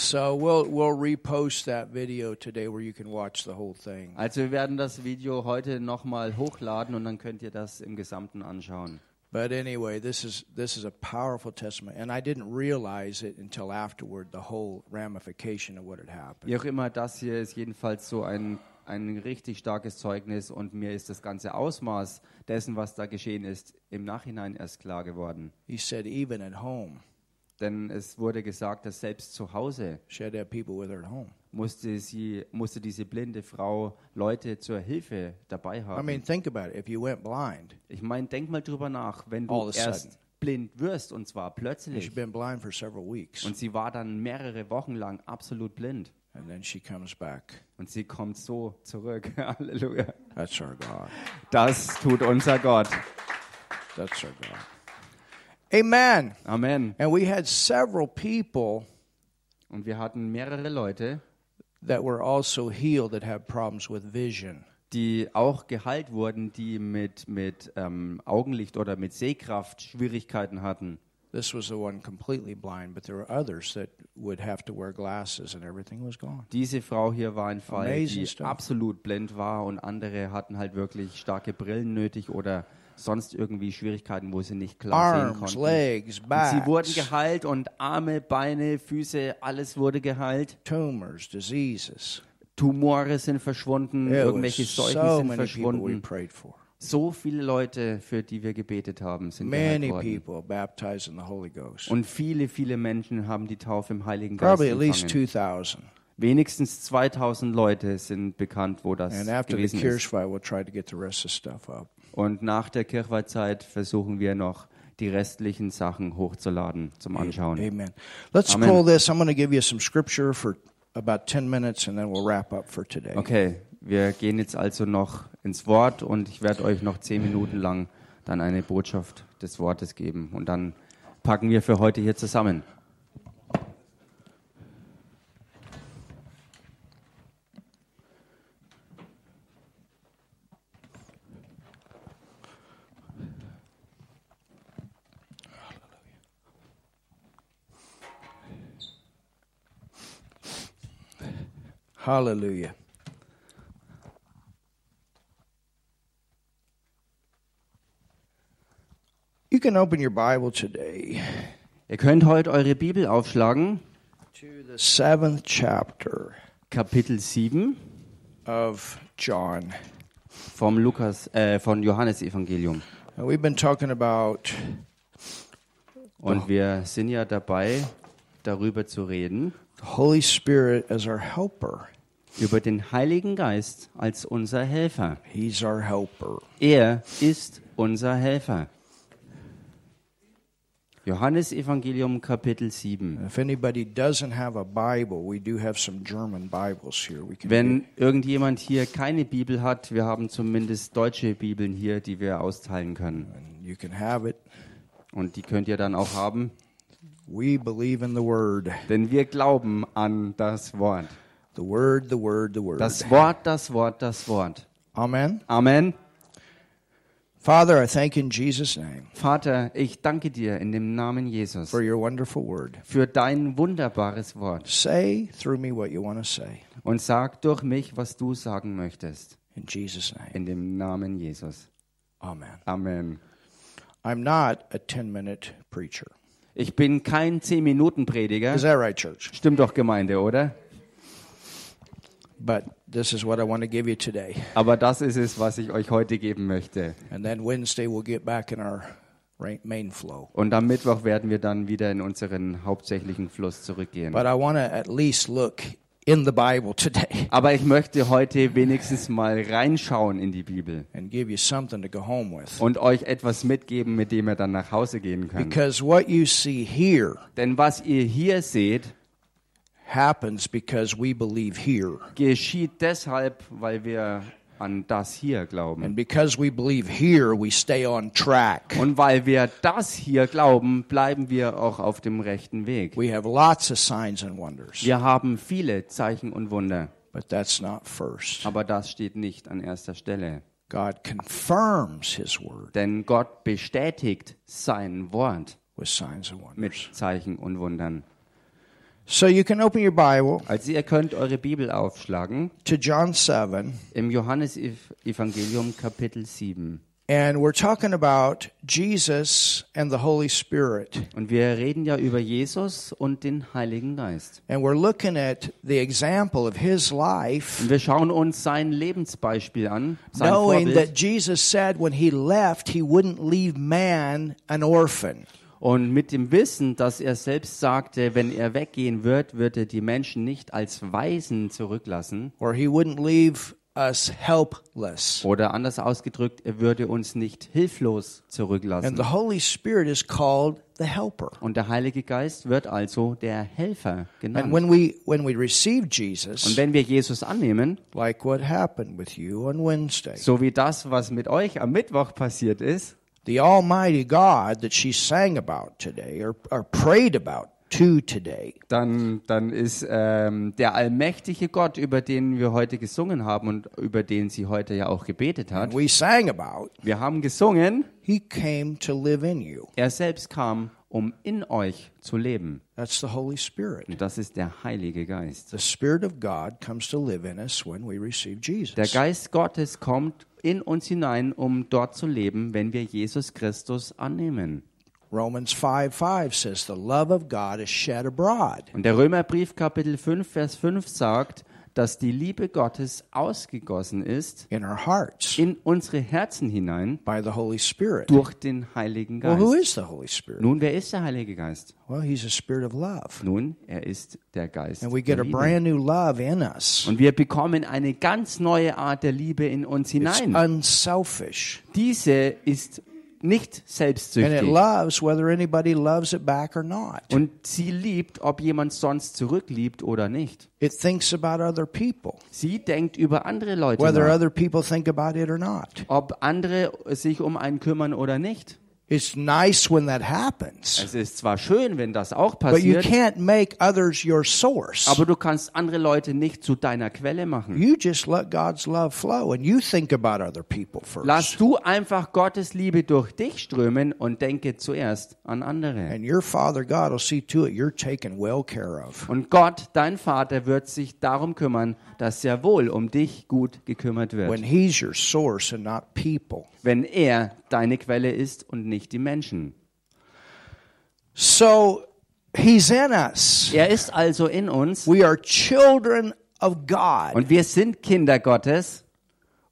So we'll we'll repost that video today where you can watch the whole thing. Also wir werden das Video heute nochmal hochladen und dann könnt ihr das im Gesamten anschauen. But anyway, this is this is a powerful testimony, and I didn't realize it until afterward. The whole ramification of what had happened. Wie auch immer, das hier ist jedenfalls so ein, ein richtig starkes Zeugnis und mir ist das ganze Ausmaß dessen, was da geschehen ist, im Nachhinein erst klar geworden. He said, even at home, Denn es wurde gesagt, dass selbst zu Hause musste, sie, musste diese blinde Frau Leute zur Hilfe dabei I haben. mean, think about it. If you went blind, Ich meine, denk mal drüber nach, wenn du erst sudden. blind wirst und zwar plötzlich she'd been blind for several weeks, und sie war dann mehrere Wochen lang absolut blind and then she comes back. und sie kommt so zurück. [laughs] Halleluja. That's our God. Das tut unser Gott. That's our God. Amen. Amen. And we had several people Und wir hatten mehrere Leute, that were also healed that have problems with vision. die auch geheilt wurden, die mit, mit ähm, Augenlicht oder mit Sehkraft Schwierigkeiten hatten. This was the one completely blind, but there were others that would have to wear glasses and everything was gone. Diese Frau hier war ein Fall, Amazing die stuff. absolut blind war und andere hatten halt wirklich starke Brillen nötig oder sonst irgendwie Schwierigkeiten, wo sie nicht klar sehen Arms, konnten. legs, Und sie wurden backs, geheilt und Arme, Beine, Füße, alles wurde geheilt. tumors, diseases. Tumore sind verschwunden, It irgendwelche Seuchen so sind many people we verschwunden. So viele Leute, für die wir gebetet haben, sind Many geheilt worden. people baptized in the Holy Ghost. Und viele, viele Menschen haben die Taufe im Heiligen Geist Probably at least empfangen. 2000. Wenigstens 2000 Leute sind bekannt, wo das And after the gewesen ist. We'll try to get the rest of the stuff up. Und nach der Kirchweihzeit versuchen wir noch, die restlichen Sachen hochzuladen zum Anschauen. Amen. Let's Amen. pull this. I'm going to give you some scripture for about 10 minutes and then we'll wrap up for today. Okay, wir gehen jetzt also noch ins Wort und ich werde euch noch zehn Minuten lang dann eine Botschaft des Wortes geben. Und dann packen wir für heute hier zusammen. Hallelujah. You can open your Bible today Ihr könnt heute eure Bibel aufschlagen, to the seventh chapter Kapitel 7 of John. vom Lukas, äh, von Johannes Evangelium. Now, we've been talking about Und wir sind ja dabei, darüber zu reden, the Holy Spirit as our helper. Über den Heiligen Geist als unser Helfer. He's our helper. Er ist unser Helfer. Johannes Evangelium Kapitel 7. If anybody doesn't have a Bible, we do have some German Bibles here. We can Wenn irgendjemand hier keine Bibel hat, wir haben zumindest deutsche Bibeln hier, die wir austeilen können. Und die könnt ihr dann auch haben, We believe in the Word. denn wir glauben an das Wort. The Word, the Word, the Word. Das Wort, das Wort, das Wort. Amen. Amen. Father, I thank you in Jesus' name Vater, ich danke dir in dem Namen Jesus for your wonderful Word. für dein wunderbares Wort Say through me what you want to say. und sag durch mich, was du sagen möchtest. In Jesus' name. In dem Namen Jesus. Amen. Amen. I'm not a 10 minute preacher. Ich bin kein 10-Minuten-Prediger. Is that right, church? Stimmt doch, Gemeinde, oder? But this is what I want to give you today. Aber das ist es, was ich euch heute geben möchte. And then Wednesday, we'll get back in our main flow. Und am Mittwoch werden wir dann wieder in unseren hauptsächlichen Fluss zurückgehen. But I want to at least look in the Bible today [laughs] Aber ich möchte heute wenigstens mal reinschauen in die Bibel and give you something to go home with. und euch etwas mitgeben, mit dem ihr dann nach Hause gehen könnt. Because what you see here Denn was ihr hier seht, happens because we believe here. geschieht deshalb, weil wir an das hier glauben. And because we believe here, we stay on track. Und weil wir das hier glauben, bleiben wir auch auf dem rechten Weg. We have lots of signs and wonders, Wir haben viele Zeichen und Wunder, but that's not first. aber das steht nicht an erster Stelle. God confirms His word Denn Gott bestätigt sein Wort with signs and mit wonders. Zeichen und Wundern. So you can open your Bible Also ihr könnt eure Bibel aufschlagen to John 7, im Johannesevangelium Kapitel 7. and we're talking about Jesus and the Holy Spirit. Und wir reden ja über Jesus und den Heiligen Geist. And we're looking at the example of His life, Und wir schauen uns sein Lebensbeispiel an, sein knowing Vorbild. that Jesus said when He left, He wouldn't leave man an orphan. Und mit dem Wissen, dass er selbst sagte, wenn er weggehen wird, wird er die Menschen nicht als Waisen zurücklassen. or he wouldn't leave us helpless. Oder anders ausgedrückt, er würde uns nicht hilflos And zurücklassen. the Holy Spirit is called the helper. Und der Heilige Geist wird also der Helfer And genannt. when we when we receive Und Jesus, wenn wir Jesus annehmen, like what happened with you on Wednesday, so wie das, was mit euch am Mittwoch passiert ist, the Almighty God that she sang about today or, or prayed about to today, dann, dann ist ähm, der allmächtige Gott, über den wir heute gesungen haben und über den sie heute ja auch gebetet hat. we sang about, Wir haben gesungen, he came to live in you. er selbst kam, um in euch zu leben. That's the Holy Spirit. Und das ist der Heilige Geist. The Spirit of God comes to live in us when we receive Jesus. Der Geist Gottes kommt in uns hinein, um dort zu leben, wenn wir Jesus Christus annehmen. Romans 5 5 says, The love of God is shed abroad. Und der Römerbrief Kapitel 5, Vers 5 sagt, dass die Liebe Gottes ausgegossen ist in our hearts in unsere Herzen hinein by the Holy Spirit. durch den Heiligen Well, who Geist. is the Holy Spirit? Nun, wer ist der Heilige Geist? Well, he's a spirit of love. Nun, er ist der Geist. And we der get a brand new love in us. Und wir bekommen eine ganz neue Art der Liebe in uns It's hinein. unselfish. Diese ist nicht selbstsüchtig. Und sie liebt, ob jemand sonst zurückliebt oder nicht. It thinks about other people, Sie denkt über andere Leute whether nach, other people think about it or not. ob andere sich um einen kümmern oder nicht. It's nice when that happens, Es ist zwar schön, wenn das auch but you passiert, can't make others your source. aber du kannst andere Leute nicht zu deiner Quelle machen. You just let God's love flow and you think about other people Lass first. du einfach Gottes Liebe durch dich strömen und denke zuerst an andere. And your Father God will see to it you're taken well care of. Und Gott, dein Vater, wird sich darum kümmern, dass sehr wohl um dich gut gekümmert When wird, He's your source and not people. Wenn er deine Quelle ist und nicht die Menschen. So He's in us. Er ist also in uns We are children of God. und wir sind Kinder Gottes.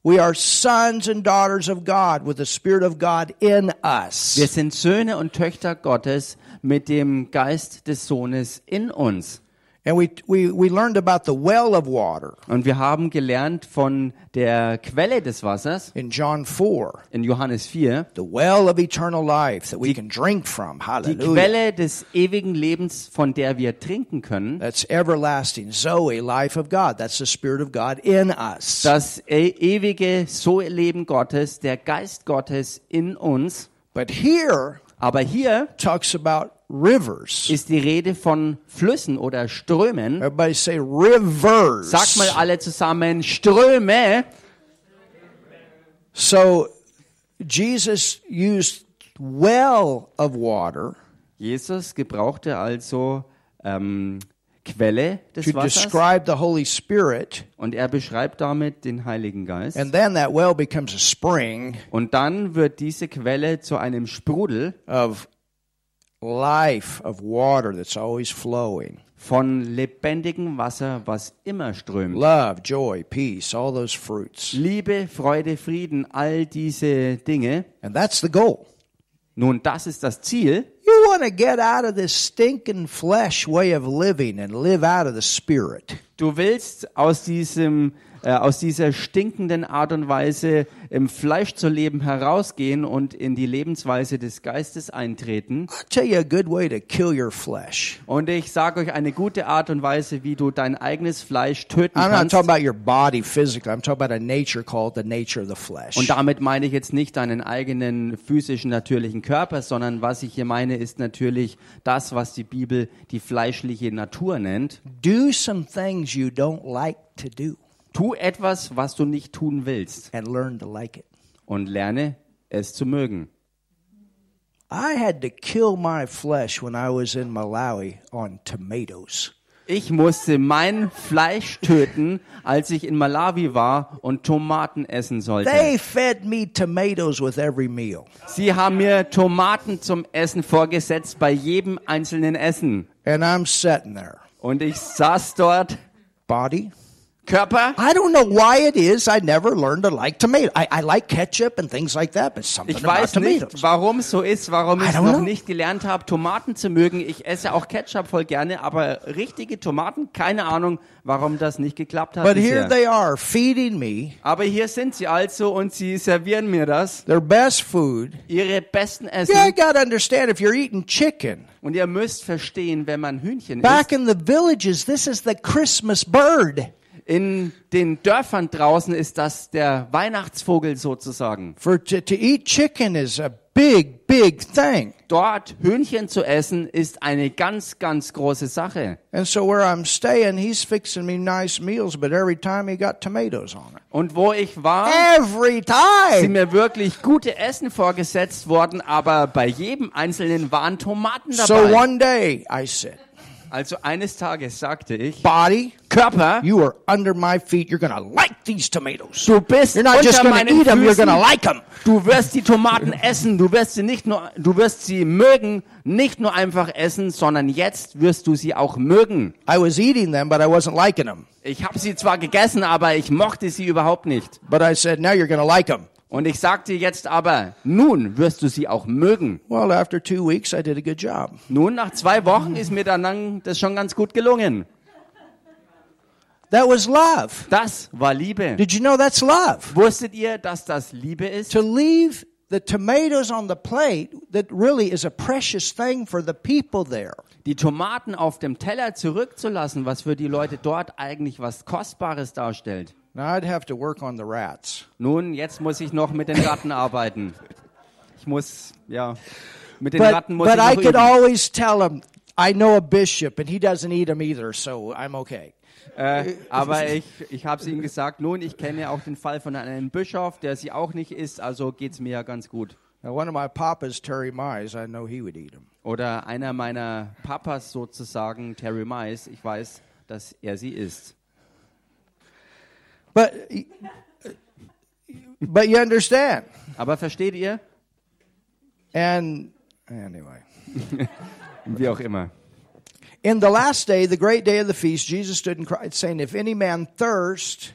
We are sons and daughters of God with the Spirit of God in us. Wir sind Söhne und Töchter Gottes mit dem Geist des Sohnes in uns. And we, we, we learned about the well of water Und wir haben gelernt von der Quelle des Wassers in John 4, in Johannes 4, the well of eternal life that we can drink from. die Hallelujah. Quelle des ewigen Lebens, von der wir trinken können. That's everlasting Zoe, life of God. That's the Spirit of God in us. Das e- ewige So-Leben Gottes, der Geist Gottes in uns. But here Aber hier talks about rivers. ist die Rede von Flüssen oder Strömen. Everybody say rivers. Sagt mal alle zusammen Ströme. So Jesus used well of water Jesus gebrauchte also ähm, Quelle des to Wassers describe the Holy Spirit, und er beschreibt damit den Heiligen Geist. and then that well becomes a spring Und dann wird diese Quelle zu einem Sprudel of life, of water that's always flowing. von lebendigem Wasser, was immer strömt. Love, joy, peace, all those fruits. Liebe, Freude, Frieden, all diese Dinge. And that's the goal. Nun, das ist das Ziel. You want to get out of this stinking flesh way of living and live out of the spirit. Du willst aus diesem äh, aus dieser stinkenden Art und Weise im Fleisch zu leben herausgehen und in die Lebensweise des Geistes eintreten. Und ich sage euch eine gute Art und Weise, wie du dein eigenes Fleisch töten I'm kannst. talking about your body physically. I'm talking about a nature called the nature of the flesh. Und damit meine ich jetzt nicht deinen eigenen physischen, natürlichen Körper, sondern was ich hier meine, ist natürlich das, was die Bibel die fleischliche Natur nennt. Do some things you don't like to do Tu etwas, was du nicht tun willst and learn to like it. und lerne es zu mögen. I had to kill my flesh when I was in Malawi on tomatoes. Ich musste mein Fleisch töten, als ich in Malawi war und Tomaten essen sollte. They fed me tomatoes with every meal. Sie haben mir Tomaten zum Essen vorgesetzt bei jedem einzelnen Essen. And I'm sitting there. Und ich saß dort, Body? Körper, I don't know why it is I never learned to like tomato. I, I like ketchup and things like that, but something Ich about weiß tomatoes. nicht, warum es so ist, warum ich noch know. nicht gelernt habe, Tomaten zu mögen. Ich esse auch Ketchup voll gerne, aber richtige Tomaten, keine Ahnung, warum das nicht geklappt hat But here they are feeding me Aber hier sind sie also und sie servieren mir das, their best food. ihre besten Essen. Yeah, I gotta understand if you're eating chicken. Und ihr müsst verstehen, wenn man Hühnchen Back isst, in the villages, this is the Christmas bird. In den Dörfern draußen ist das der Weihnachtsvogel sozusagen. For to, to eat chicken is a big, big thing. Dort Hühnchen zu essen ist eine ganz, ganz große Sache. And so where I'm staying, he's fixing me nice meals, but every time he got tomatoes on it. Und wo ich war, Every sind time. mir wirklich gute Essen vorgesetzt worden, aber bei jedem einzelnen waren Tomaten So dabei. one day I said, Also eines Tages sagte ich, Body, Körper, you are under my feet. You're gonna like these tomatoes. du bist You're not just unter gonna meinen eat them, you're Füßen. gonna like them. Du wirst die Tomaten essen, du wirst sie nicht nur, du wirst sie mögen, nicht nur einfach essen, sondern jetzt wirst du sie auch mögen. I was eating them, but I wasn't liking them. Ich habe sie zwar gegessen, aber ich mochte sie überhaupt nicht. But I said, now you're gonna like them. Und ich sagte jetzt aber, nun wirst du sie auch mögen. Well, after two weeks, I did a good job. Nun, nach zwei Wochen ist mir dann das schon ganz gut gelungen. That was love. Das war Liebe. Did you know that's love? Wusstet ihr, dass das Liebe ist? To leave the tomatoes on the plate that really is a precious thing for the people there. Die Tomaten auf dem Teller zurückzulassen, was für die Leute dort eigentlich was Kostbares darstellt. Now I'd have to work on the rats. Nun, jetzt muss ich noch mit den Ratten arbeiten. Ich muss, ja, mit den But, Ratten muss but ich I noch could üben. always tell them, I know a bishop and he doesn't eat them either, so I'm okay. Äh, aber ich, ich habe es ihm gesagt, nun, ich kenne auch den Fall von einem Bischof, der sie auch nicht isst, also geht's mir ja ganz gut. Now, one of my papas, Terry Mize, I know he would eat them. Oder einer meiner Papas sozusagen, Terry Mice, ich weiß, dass er sie isst. But, but you understand. Aber versteht ihr? And anyway. Wie auch immer. In the last day, the great day of the feast, Jesus stood and cried, saying, If any man thirst,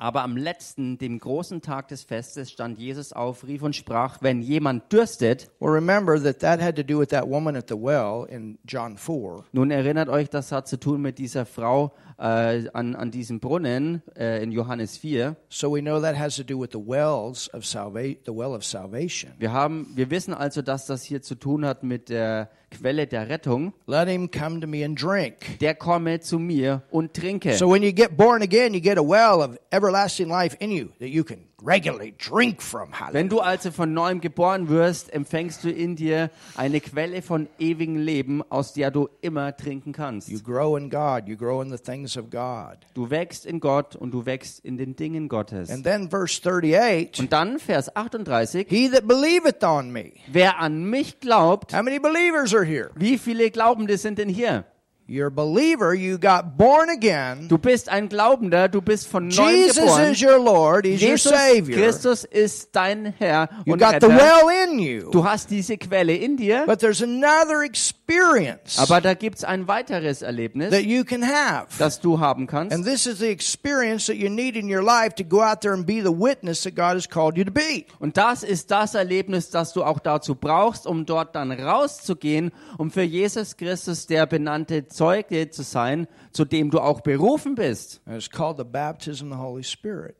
Aber am letzten, dem großen Tag des Festes, stand Jesus auf, rief und sprach, wenn jemand dürstet, well, remember that that had to do with that woman at the well in John 4. nun erinnert euch, das hat zu tun mit dieser Frau äh, an, an diesem Brunnen äh, in Johannes 4. So we know that has to do with the wells of salvation, the well of salvation. Wir, haben, wir wissen also, dass das hier zu tun hat mit der Quelle der Rettung. Let him come to me and drink. Der komme zu mir und trinke. So when you get born again, you get a well of everlasting life in you that you can regularly drink from. Wenn du also von neuem geboren wirst, empfängst du in dir eine Quelle von ewigem Leben, aus der du immer trinken kannst. You grow in God, you grow in the things of God. Du wächst in Gott und du wächst in den Dingen Gottes. And then verse 38 Und dann Vers 38, He that believeth on me. wer an mich glaubt, How many believers are? Wie viele Glaubende sind denn hier? You're a believer, you got born again. Du bist ein Glaubender, du bist von neuem Jesus geboren. is your Lord, He's your Jesus Savior. Christus ist dein Herr You und got the Retter. well in you. Du hast diese Quelle in dir, But there's another experience aber da gibt's ein weiteres Erlebnis, that you can have. das du haben kannst. And this is the experience that you need in your life to go out there and be the witness that God has called you to be. Und das ist das Erlebnis, das du auch dazu brauchst, um dort dann rauszugehen, um für Jesus Christus der benannte Zeuge zu sein, zu dem du auch berufen bist.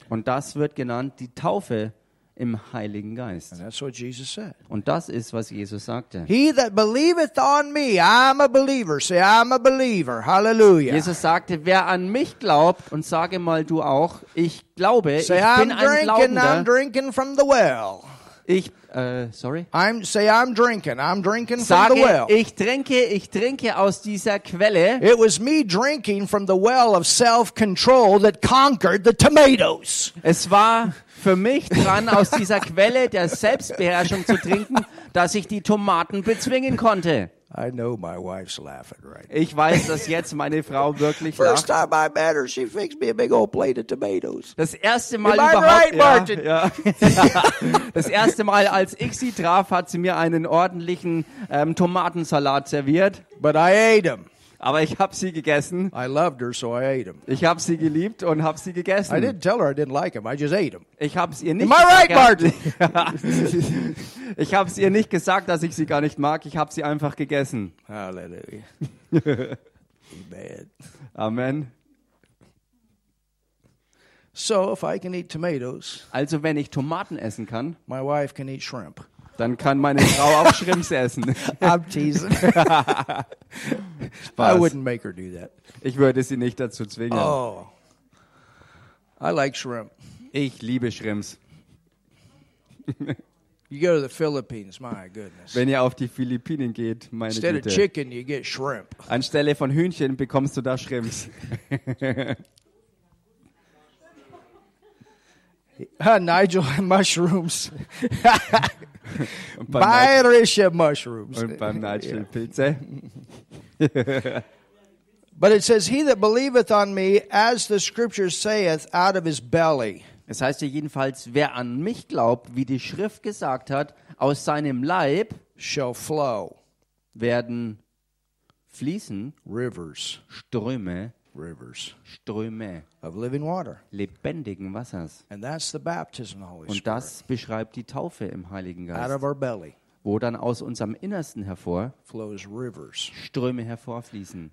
Und das wird genannt die Taufe im Heiligen Geist. And that's what Jesus said. Und das ist, was Jesus sagte. He that believeth on me, I'm a believer. Say, I'm a believer. Hallelujah. Jesus sagte, wer an mich glaubt, und sage mal du auch, ich glaube, ich Say, bin I'm ein drinking, I'm Glaubender. drinking from the well. Ich, äh, sorry. I'm say I'm drinking. I'm drinking from Sage, the well. ich trinke, ich trinke aus dieser Quelle. It was me drinking from the well of self-control that conquered the tomatoes. Es war für mich dran, aus dieser Quelle der Selbstbeherrschung zu trinken, dass ich die Tomaten bezwingen konnte. I know my wife's laughing right. Ich weiß, dass jetzt meine Frau [laughs] wirklich First lacht. time I met her, she fixed me a big old plate of tomatoes. Das erste Mal Am I überhaupt, right, Martin? ja, ja. [laughs] das erste Mal, als ich sie traf, hat sie mir einen ordentlichen ähm, Tomatensalat serviert. But I ate them. Aber ich habe sie gegessen. I loved her, so I ate them. Ich habe sie geliebt und habe sie I gegessen. didn't tell her I didn't like them. I just ate them. Ich habe es ihr nicht Am I right, gesagt, Martin? [laughs] ich habe es ihr nicht gesagt, dass ich sie gar nicht mag. Ich habe sie einfach gegessen. Hallelujah. [laughs] Amen. Amen. So if I can eat tomatoes, Also wenn ich Tomaten essen kann, my wife can eat shrimp. Dann kann meine Frau auch Shrimps essen. [laughs] I'm teasing. I Spaß. wouldn't make her do that. Ich würde sie nicht dazu zwingen. Oh. I like shrimp. Ich liebe Shrimps. [laughs] You go to the Philippines, my goodness. Wenn ihr auf die Philippinen geht, meine Instead of Güte. chicken, you get shrimp. Anstelle von Hühnchen bekommst du da Shrimps. [laughs] Ah, Nigel, [laughs] mushrooms. [laughs] Bayerische mushrooms. und beim [laughs] Nigel Pilze. But it says, He that believeth on me, as the scripture saith, out of his belly. Es heißt ja jedenfalls, wer an mich glaubt, wie die Schrift gesagt hat, aus seinem Leib shall flow werden fließen rivers, Ströme, rivers Ströme of living water. lebendigen Wassers. And that's the baptism of the Holy Und Spirit. das beschreibt die Taufe im Heiligen Out Geist, of our belly wo dann aus unserem Innersten hervor flows rivers. Ströme hervorfließen.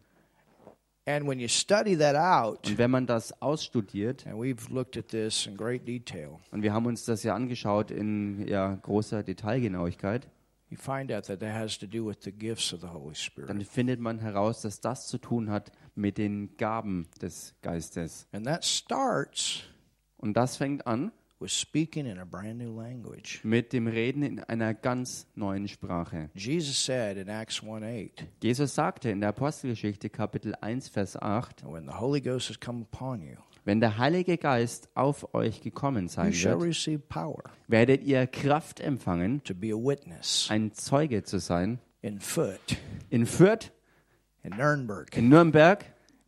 And when you study that out, Und wenn man das ausstudiert, and we've looked at this in great detail, und wir haben uns das ja angeschaut in ja, großer Detailgenauigkeit, you find out that that has to do with the gifts of the Holy Spirit. dann findet man heraus, dass das zu tun hat mit den Gaben des Geistes. And that starts Und das fängt an with speaking in a brand new language. mit dem Reden in einer ganz neuen Sprache. Jesus said in Acts 1 8, Jesus sagte in der Apostelgeschichte Kapitel 1, Vers 8, When the Holy Ghost has come upon you, wenn der Heilige Geist auf euch gekommen sein wird, werdet ihr Kraft empfangen, to be a witness ein Zeuge zu sein. in Foot, In Fürth, in Nuremberg, in Nürnberg,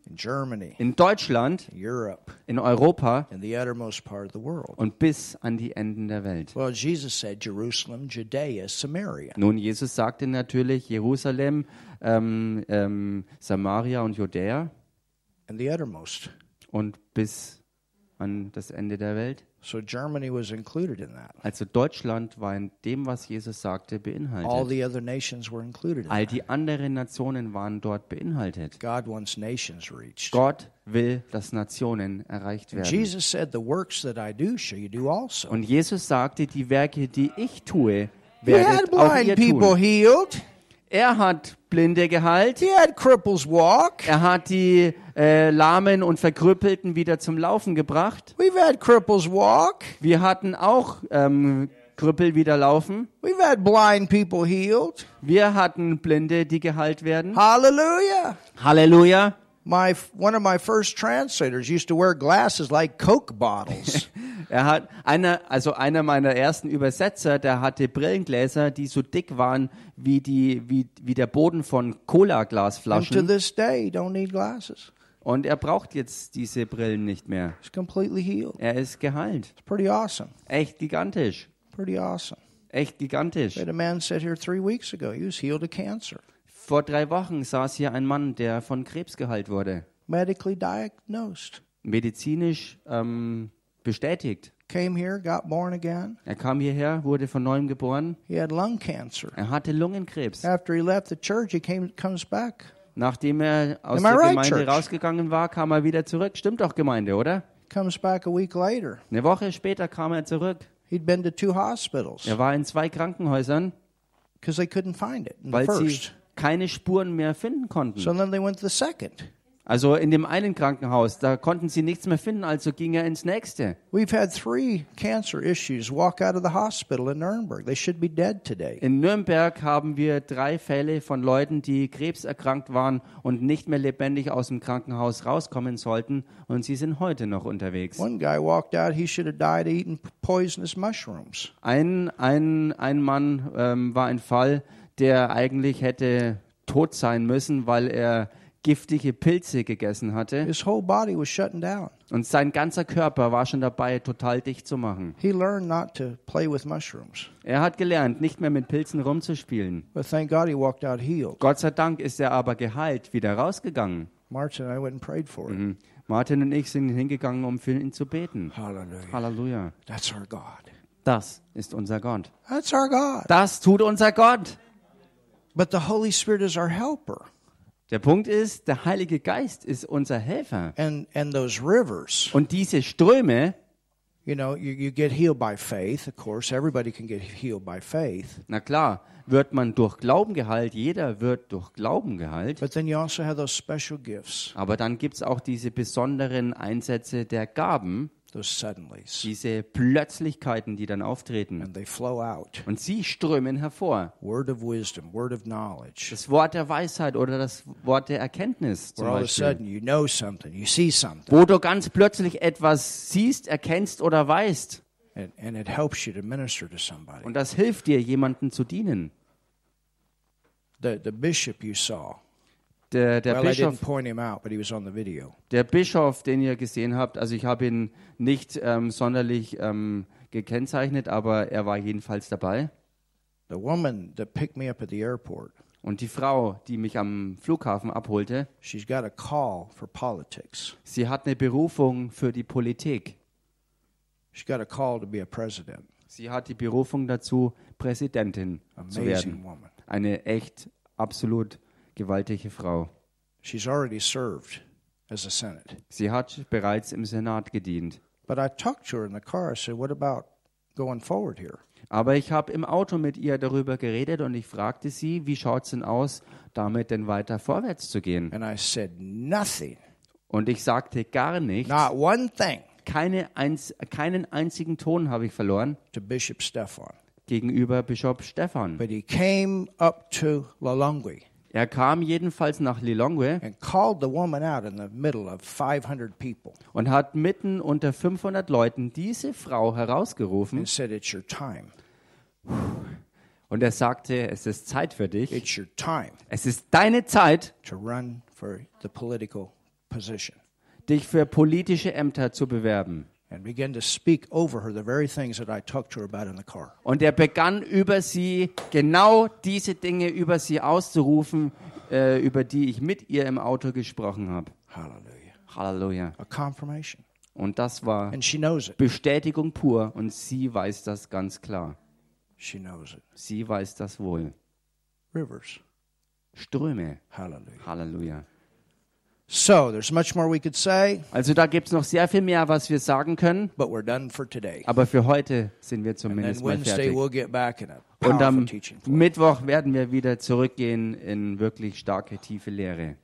in Germany, in Deutschland, in Europe, in Europa in the uttermost part of the world. und bis an die Enden der Welt. Well, Jesus said Jerusalem, Judea, Samaria. Nun, Jesus sagte natürlich Jerusalem, ähm, ähm, Samaria und Judäa and the uttermost. Und bis an das Ende der Welt. So Germany was included in that. Also Deutschland war in dem, was Jesus sagte, All beinhaltet. the other nations were included in All die anderen Nationen waren dort beinhaltet. God wants nations reached. Gott will, dass Nationen erreicht werden. Jesus said, The works that I do shall you do also. Und Jesus sagte, die Werke, die ich tue, werdet auch ihr tun. Er hat Blinde geheilt. He had cripples walk. Er hat die äh, Lahmen und Verkrüppelten wieder zum Laufen gebracht. We've had cripples walk. Wir hatten auch ähm, Krüppel wieder laufen. We've had blind people healed. Wir hatten Blinde, die geheilt werden. Hallelujah. Halleluja. My one of my first translators used to wear glasses like Coke bottles. [laughs] Er hat einer, also einer meiner ersten Übersetzer, der hatte Brillengläser, die so dick waren wie die, wie, wie der Boden von and to Cola-Glasflaschen. this day, don't need glasses. Und er braucht jetzt diese Brillen nicht mehr. He's completely healed. Er ist geheilt. It's pretty awesome. Echt gigantisch. Pretty awesome. Echt gigantisch. A man sit here three weeks ago. He was healed of cancer, Vor drei Wochen saß hier ein Mann, der von Krebs geheilt wurde. medically diagnosed. Medizinisch ähm, bestätigt. Came here, got born again. Er kam hierher, wurde von neuem geboren. He had lung cancer. Er hatte Lungenkrebs. After he left the church, he came comes back. Nachdem er aus Am der right, Gemeinde Church? rausgegangen war, kam er wieder zurück. Stimmt doch, Gemeinde, oder? Comes back a week later. Eine Woche später kam er zurück. He'd been to two hospitals Er war in zwei Krankenhäusern, because they couldn't find it in the weil sie first. keine Spuren mehr finden konnten. So then they went to the second. Also in dem einen Krankenhaus, da konnten sie nichts mehr finden, also ging er ins nächste. We've had three cancer issues walk out of the hospital in Nuremberg. They should be dead today. In Nürnberg haben wir drei Fälle von Leuten, die krebserkrankt waren und nicht mehr lebendig aus dem Krankenhaus rauskommen sollten und sie sind heute noch unterwegs. One guy walked out. He should have died eating poisonous mushrooms. Ein, ein, ein Mann ähm, war ein Fall, der eigentlich hätte tot sein müssen, weil er giftige Pilze gegessen hatte His whole body was shutting down. und sein ganzer Körper war schon dabei, total dicht zu machen. He learned not to play with mushrooms. Er hat gelernt, nicht mehr mit Pilzen rumzuspielen. But thank God he walked out healed. Gott sei Dank ist er aber geheilt wieder rausgegangen. Martin I went and prayed for him. Mhm. Martin und ich sind hingegangen, um für ihn zu beten. Hallelujah. Halleluja. That's our God. Das ist unser Gott. That's our God. Das tut unser Gott. But the Holy Spirit is our helper. Der Punkt ist, der Heilige Geist ist unser Helfer. And and those rivers, Und diese Ströme, you know, you, you get healed by faith, of course. Everybody can get healed by faith. na klar, wird man durch Glauben geheilt, jeder wird durch Glauben geheilt. But then you also have those special gifts Aber dann gibt es auch diese besonderen Einsätze der Gaben, diese Plötzlichkeiten, die dann auftreten. Und sie strömen hervor. Das Wort der Weisheit oder das Wort der Erkenntnis zum Beispiel. Wo du ganz plötzlich etwas siehst, erkennst oder weißt. Und das hilft dir, jemandem zu dienen. The, the bishop you saw, Der, der, well, Bischof, out, der Bischof, den ihr gesehen habt, also ich habe ihn nicht ähm, sonderlich ähm, gekennzeichnet, aber er war jedenfalls dabei. The woman that picked me up at the airport, Und die Frau, die mich am Flughafen abholte, she's got a call for politics. sie hat eine Berufung für die Politik. She's got a call to be a president. Sie hat die Berufung dazu, Präsidentin zu Amazing werden. woman. Eine echt absolut gewaltige Frau. She's already served as a Senate. Sie hat bereits im Senat gedient. But I talked to her in the car. I said, What about going forward here? Aber ich habe im Auto mit ihr darüber geredet und ich fragte sie, wie schaut es denn aus, damit denn weiter vorwärts zu gehen? And I said, Nothing. Und ich sagte gar nichts, Not one thing keine einz keinen einzigen Ton habe ich verloren to Bishop Stefan. gegenüber Bischof Stephan. But he came up to Lalongwe Er kam jedenfalls nach Lilongwe and called the woman out in the middle of 500 people und hat mitten unter 500 Leuten diese Frau herausgerufen and said, It's your time. und er sagte, es ist Zeit für dich. It's your time Es ist deine Zeit, to run for the political position. dich für politische Ämter zu bewerben. And began to speak over her the very things that I talked to her about in the car. Und er begann über sie, genau diese Dinge über sie auszurufen, äh, über die ich mit ihr im Auto gesprochen habe. Hallelujah. Halleluja. A confirmation. Und das war And she knows it. Bestätigung pur und sie weiß das ganz klar. She knows it. Sie weiß das wohl. Rivers. Ströme. Hallelujah. Halleluja. So there's much more we could say, Also da gibt es noch sehr viel mehr, was wir sagen können, but we're done for today. aber für heute sind wir And zumindest then mal Wednesday fertig. we'll get back in a Und am. Mittwoch werden wir wieder zurückgehen in wirklich starke, tiefe Lehre.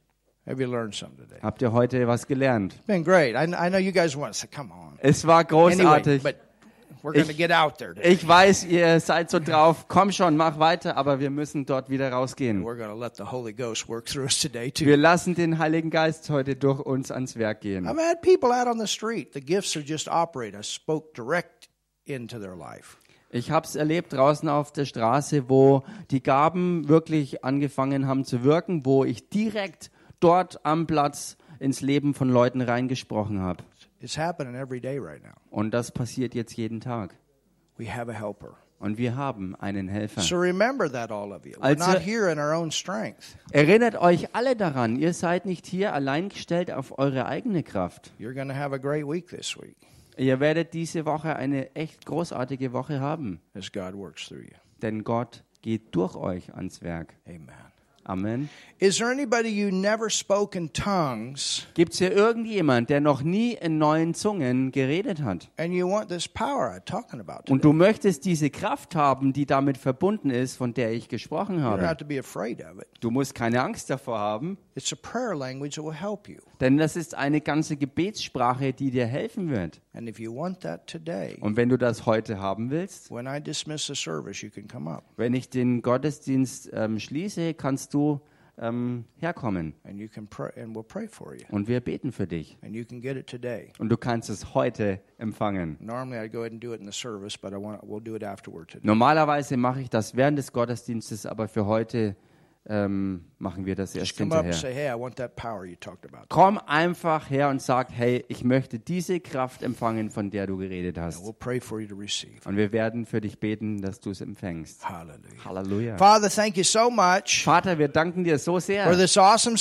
Have you learned something today? Habt ihr heute was gelernt? Been great. I, I know you guys want to say, come on. Es war Anyway, großartig. but we're to Ich- get out there today. Ich weiß, ihr seid so drauf. Komm schon, mach weiter, aber wir müssen dort wieder rausgehen. We're going to let the Holy Ghost work through us today too. Wir lassen den Heiligen Geist heute durch uns ans Werk gehen. I've had people out on the street. The gifts are just operate. I spoke direct into their life. Ich habe es erlebt draußen auf der Straße, wo die Gaben wirklich angefangen haben zu wirken, wo ich direkt dort am Platz ins Leben von Leuten reingesprochen habe. It's happening every day right now. Und das passiert jetzt jeden Tag. We have a helper. Und wir haben einen Helfer. So remember that, all of you. We're Also- not here in our own strength. Erinnert euch alle daran, ihr seid nicht hier allein gestellt auf eure eigene Kraft. You're going to have a great week this week Ihr werdet diese Woche eine echt großartige Woche haben, as God works through you. denn Gott geht durch euch ans Werk. Amen. Amen. Is there anybody you never spoke in tongues Gibt es hier irgendjemand, der noch nie in neuen Zungen geredet hat? and you want this power I'm talking about? Und Today? du möchtest diese Kraft haben, die damit verbunden ist, von der ich gesprochen You don't habe. have to be afraid of it. Du musst keine Angst davor haben, It's a prayer language that will help you. denn das ist eine ganze Gebetssprache, die dir helfen wird. And if you want that today, Und wenn du das heute haben willst, when I dismiss the service, you can come up wenn ich den Gottesdienst ähm, schließe, kannst du ähm, herkommen and you can pray, and we'll pray for you. und wir beten für dich. And you can get it today. Und du kannst es heute empfangen. Normally, I'd go ahead and do it in the service, but I want we'll do it afterward today. Normalerweise mache ich das während des Gottesdienstes, aber für heute ähm, machen wir das erst hinterher. Komm einfach her und sag, hey, ich möchte diese Kraft empfangen, von der du geredet hast. we'll. Und wir werden für dich beten, dass du es empfängst. Halleluja. Father, so Vater, wir danken dir so sehr awesome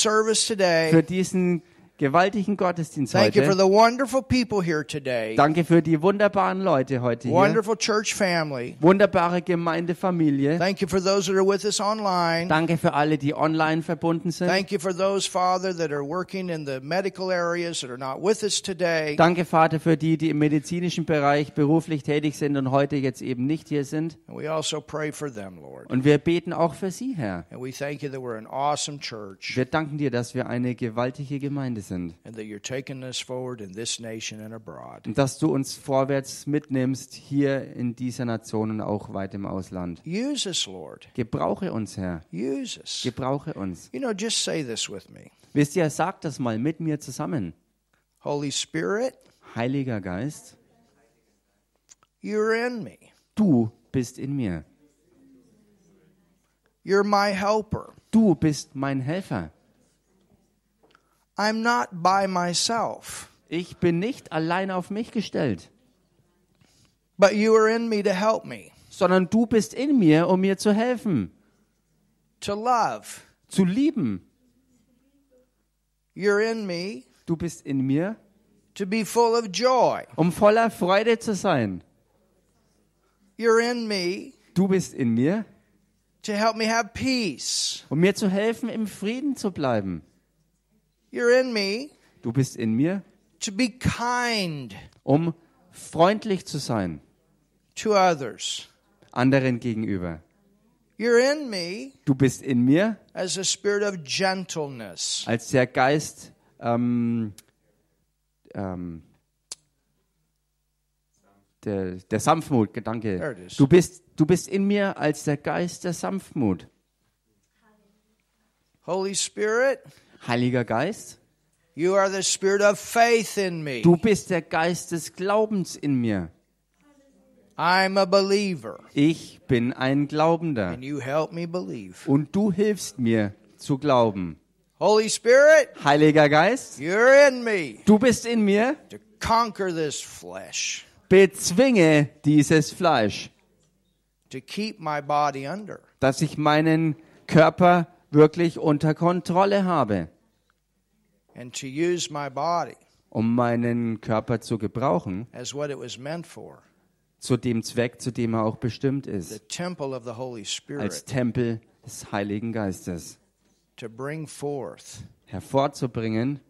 für diesen gewaltigen Gottesdienst Thank you for heute. the wonderful people here today. Danke für die wunderbaren Leute heute hier. Wonderful church family. Wunderbare Gemeindefamilie. Thank you for those that are with us online. Danke für alle, die online verbunden sind. Thank you for those, Father, that are working in the medical areas that are not with us today. Danke, Vater, für die, die im medizinischen Bereich beruflich tätig sind und heute jetzt eben nicht hier sind. And we also pray for them, Lord. Und wir beten auch für sie, Herr. And we thank you that we're an awesome church. Wir danken dir, dass wir eine gewaltige Gemeinde sind. and that you're taking us forward in this nation and abroad. Und dass du uns vorwärts mitnimmst, hier in dieser Nation und auch weit im Ausland. Use us, Lord. Gebrauche uns, Herr. Use us. Gebrauche uns. You know, just say this with me Wisst ihr, sagt das mal mit mir zusammen. Holy Spirit, Heiliger Geist, you're in me. du bist in mir. You're my helper. Du bist mein Helfer. I'm not by myself, Ich bin nicht allein auf mich gestellt, but you are in me to help me, sondern du bist in mir, um mir zu helfen, to love. zu lieben. You're in me Du bist in mir, to be full of joy. um voller Freude zu sein. You're in me Du bist in mir, to help me have peace. um mir zu helfen, im Frieden zu bleiben. You're in me Du bist in mir, to be kind um freundlich zu sein to others. anderen gegenüber. You're in me Du bist in mir as a spirit of gentleness. als der Geist ähm, ähm, der, der Sanftmut, danke. There it is. Du bist, du bist in mir als der Geist der Sanftmut. Holy Spirit, Heiliger Geist, you are the spirit of faith in me. du bist der Geist des Glaubens in mir. I'm a believer, Ich bin ein Glaubender and you help me believe. und du hilfst mir zu glauben. Holy Spirit, Heiliger Geist, you're in me du bist in mir, to conquer this flesh, bezwinge dieses Fleisch, to keep my body under. dass ich meinen Körper wirklich unter Kontrolle habe, and to use my body um meinen Körper zu gebrauchen, as what it was meant for zu dem Zweck, zu dem er auch bestimmt the ist, temple of the Holy als Tempel des Heiligen Geistes, to bring forth hervorzubringen,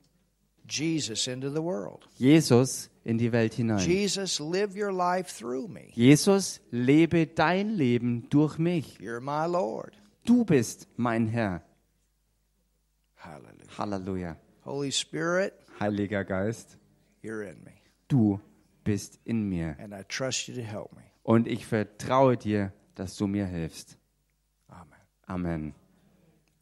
Jesus into the world. Jesus in die Welt hinein. Jesus, live your life through me. Jesus, lebe dein Leben durch mich. You're my Lord. Du bist mein Herr. Hallelujah. Halleluja. Holy Spirit, Heiliger Geist, you're in me, du bist in mir. and I trust you to help me. Und ich vertraue dir, dass du mir hilfst. Amen. Amen.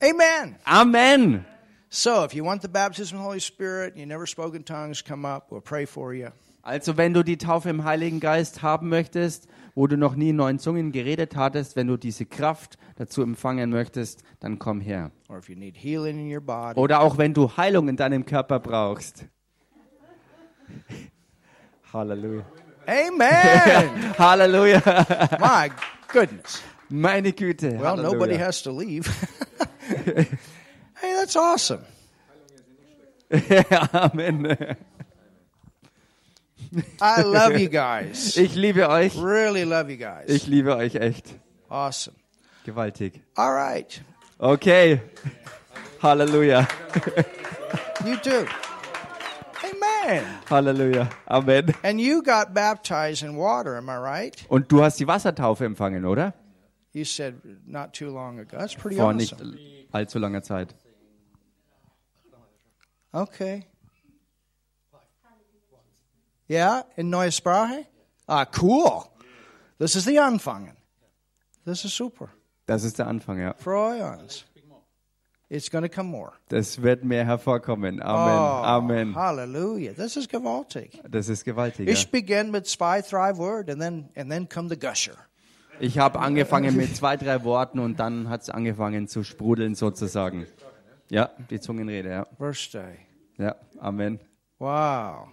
Amen. Amen. So, if you want the baptism of the Holy Spirit, you never spoke in tongues, come up. We'll pray for you. Also wenn du die Taufe im Heiligen Geist haben möchtest, wo du noch nie in neuen Zungen geredet hattest, wenn du diese Kraft dazu empfangen möchtest, dann komm her. Oder auch wenn du Heilung in deinem Körper brauchst. [laughs] Halleluja. Amen. [laughs] Halleluja. My goodness. Meine Güte. Well, nobody Halleluja. has to leave. [laughs] hey, that's awesome. Amen. I love you guys. [laughs] Ich liebe euch. Really love you guys. Ich liebe euch echt. Awesome. Gewaltig. All right. Okay. Halleluja. You too. Amen. Halleluja. Amen. And you got baptized in water, am I right? Und du hast die Wassertaufe empfangen, oder? You said not too long ago. That's pretty Vor nicht awesome. allzu langer Zeit. Okay. Yeah, in Neue Sprache? Ah, cool. Das ist die Anfangen. Das ist super. Das ist der Anfang, ja. Freue uns. It's going to come more. Das wird mehr hervorkommen. Amen. Oh, Amen. Hallelujah. This is gewaltig. Das ist gewaltig. Ja. Ich begin mit zwei, drei Word and then and then come the gusher. Ich habe angefangen mit zwei, drei Worten und dann hat es angefangen zu sprudeln sozusagen. Ja, die Zungenrede, ja. Day. Ja, Amen. Wow.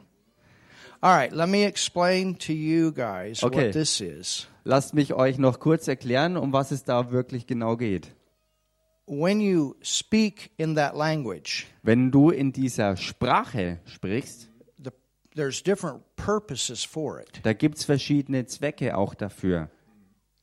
All right, let me explain to you guys Okay. what this is. Lasst mich euch noch kurz erklären, um was es da wirklich genau geht. When you speak in that language, Wenn du in dieser Sprache sprichst, the, there's different purposes for it. da gibt es verschiedene Zwecke auch dafür.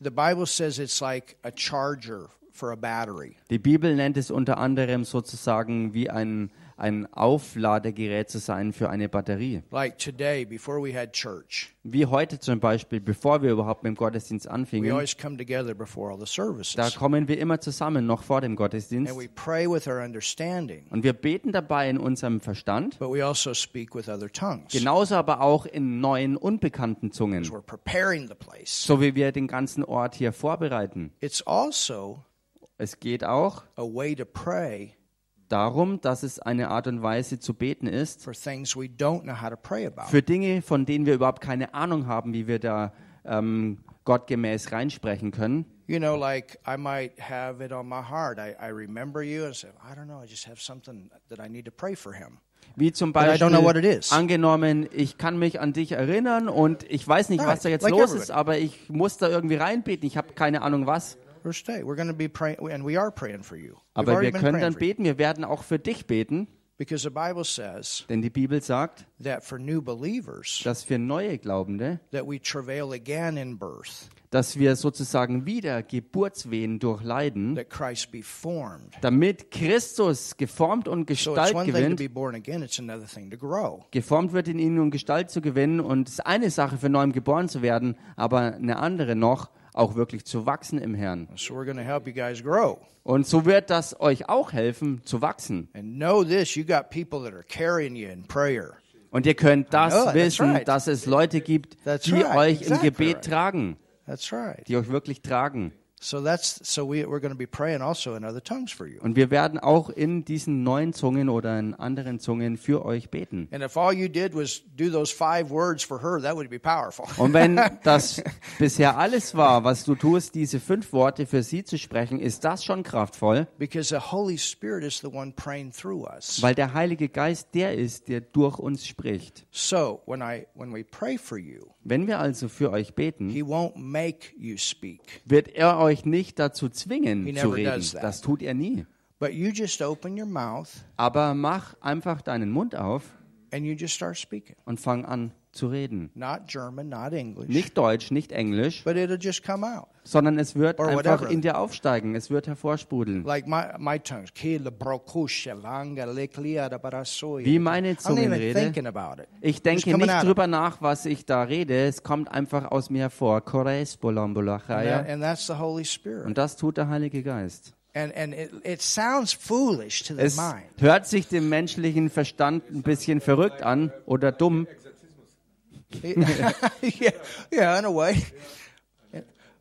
The Bible says it's like a charger for a battery. Die Bibel nennt es unter anderem sozusagen wie ein, ein Aufladegerät zu sein für eine Batterie. Like today, before we had church, Wie heute zum Beispiel, bevor wir überhaupt mit dem Gottesdienst we anfingen, always come together before all the da services. kommen wir immer zusammen, noch vor dem And Gottesdienst. we pray with our understanding, Und wir beten dabei in unserem Verstand, but we also speak with other tongues. genauso aber auch in neuen, unbekannten Zungen, We're preparing the place. so wie wir den ganzen Ort hier vorbereiten. It's also Es geht auch a way to pray darum, dass es eine Art und Weise zu beten ist, for things we don't know how to pray about. für Dinge, von denen wir überhaupt keine Ahnung haben, wie wir da ähm, gottgemäß reinsprechen können. You know, like I might have it on my heart. I, I remember you and say, I don't know, I just have something that I need to pray for him. Wie zum Beispiel don't know what it is. angenommen, ich kann mich an dich erinnern und ich weiß nicht, was da jetzt like los everybody. ist, aber ich muss da irgendwie reinbeten. Ich habe keine Ahnung was. First day, we're going to be praying, and we are praying for you. We've Aber wir können dann beten. Wir werden auch für dich beten, Because the Bible says denn die Bibel sagt, that for new believers, dass für neue Glaubende, that we travail again in birth, dass wir sozusagen wieder Geburtswehen durchleiden, that Christ be formed. damit Christus geformt und Gestalt gewinnt. again; geformt wird in ihnen, um Gestalt zu gewinnen. Und es ist eine Sache, für neuem geboren zu werden, aber eine andere noch, auch wirklich zu wachsen im Herrn. So we're going to help you guys grow. Und so wird das euch auch helfen, zu wachsen. And know this: you got people that are carrying you in prayer. Und ihr könnt das know, wissen, right. dass es Leute gibt, That's die right, euch im exactly Gebet right. tragen, right. die euch wirklich tragen. So that's so we, we're going to be praying also in other tongues for you. Und wir werden auch in diesen neuen Zungen oder in anderen Zungen für euch beten. And if all you did was do those five words for her, that would be powerful. Und wenn [laughs] das bisher alles war, was du tust, diese fünf Worte für sie zu sprechen, ist das schon kraftvoll, Because the Holy Spirit is the one praying through us. weil der Heilige Geist der ist, der durch uns spricht. So when I when we pray for you, Wenn wir also für euch beten, wird er euch nicht dazu zwingen He zu reden. Das tut er nie. Aber mach einfach deinen Mund auf und fang an zu reden. Not German, not English, Nicht Deutsch, nicht Englisch, but it'll just come out. sondern es wird Or einfach whatever. in dir aufsteigen. Es wird hervorsprudeln. Like my my barasoya. Wie meine Zungenrede. Ich denke nicht drüber nach, was ich da rede. Es kommt einfach aus mir hervor. Kores And, bolambolachaya. that- and that's the Holy Spirit. Und das tut der Heilige Geist. And and it, it sounds foolish to the Es mind. hört sich dem menschlichen Verstand ein bisschen verrückt an oder dumm, [laughs] yeah, yeah, in a way.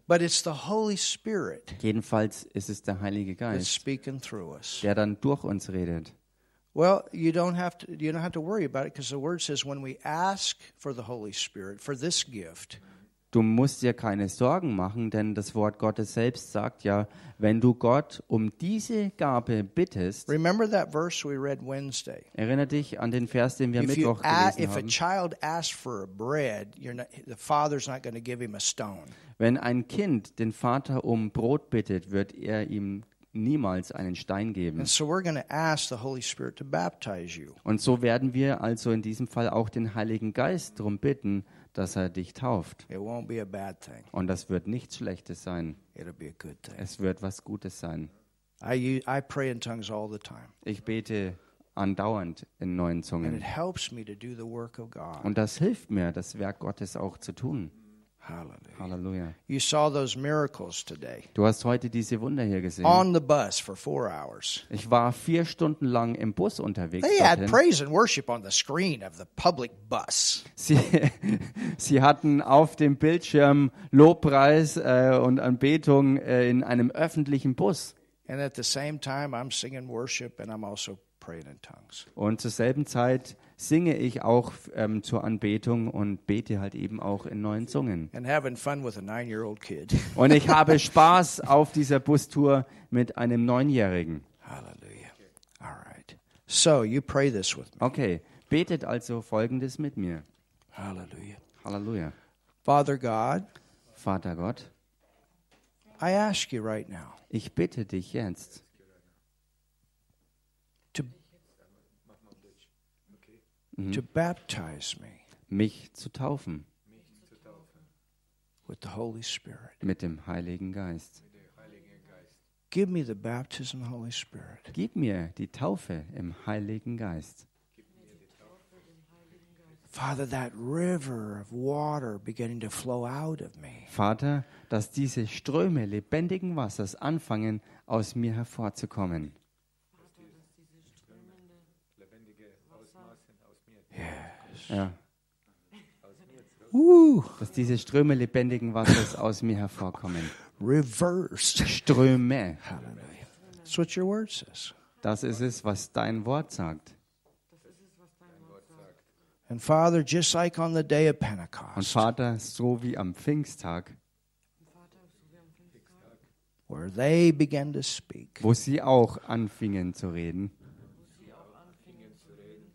But it's the Holy Spirit Jedenfalls ist es der Heilige that's Geist, speaking through us. der dann durch uns redet. Well, you don't have to you don't have to worry about it because the word says when we ask for the Holy Spirit for this gift, Du musst dir keine Sorgen machen, denn das Wort Gottes selbst sagt ja, wenn du Gott um diese Gabe bittest, remember that verse we read Wednesday. erinnere dich an den Vers, den wir If you Mittwoch a- gelesen if a haben. child asks for a bread, you're not, the father's not going to give him a stone. Wenn ein Kind den Vater um Brot bittet, wird er ihm niemals einen Stein geben. You. Und so werden wir also in diesem Fall auch den Heiligen Geist darum bitten, dass er dich tauft. Und das wird nichts Schlechtes sein. Es wird was Gutes sein. Ich bete andauernd in neuen Zungen. helps me to do the work of God. Und das hilft mir, das Werk Gottes auch zu tun. Hallelujah. Halleluja. You saw those miracles today Du hast heute diese Wunder hier gesehen. on the bus for four hours. Ich war vier Stunden lang im Bus unterwegs. They had praise and worship on the screen of the public bus. Sie, [laughs] sie hatten auf dem Bildschirm Lobpreis äh, und Anbetung äh, in einem öffentlichen Bus. And at the same time, I'm singing worship and I'm also praying in tongues. Und zur selben Zeit singe ich auch ähm, zur Anbetung und bete halt eben auch in neuen Zungen. And having fun with a nine year old kid. [laughs] Und ich habe [laughs] Spaß auf dieser Bustour mit einem Neunjährigen. Hallelujah. All right. So you pray this with me. Okay, betet also Folgendes mit mir. Hallelujah. Halleluja. Father God, Vater Gott, I ask you right now ich bitte dich jetzt, to baptize me mich zu taufen with the Holy Spirit. mit dem Heiligen Geist. Give me the baptism Holy Spirit. Gib mir die Taufe im Heiligen Geist. Father, that river of water beginning to flow out of me. Vater, dass diese Ströme lebendigen Wassers anfangen, aus mir hervorzukommen. Ja, dass diese Ströme lebendigen Wassers aus mir hervorkommen. Reversed. Ströme. That's what your word says. Das ist es, was dein Wort sagt. And Father, just like on the day of Und Pentecost, Vater, so wie am Pfingsttag, where they began to speak, wo sie auch anfingen zu reden, and throughout the book of Acts, they spoke.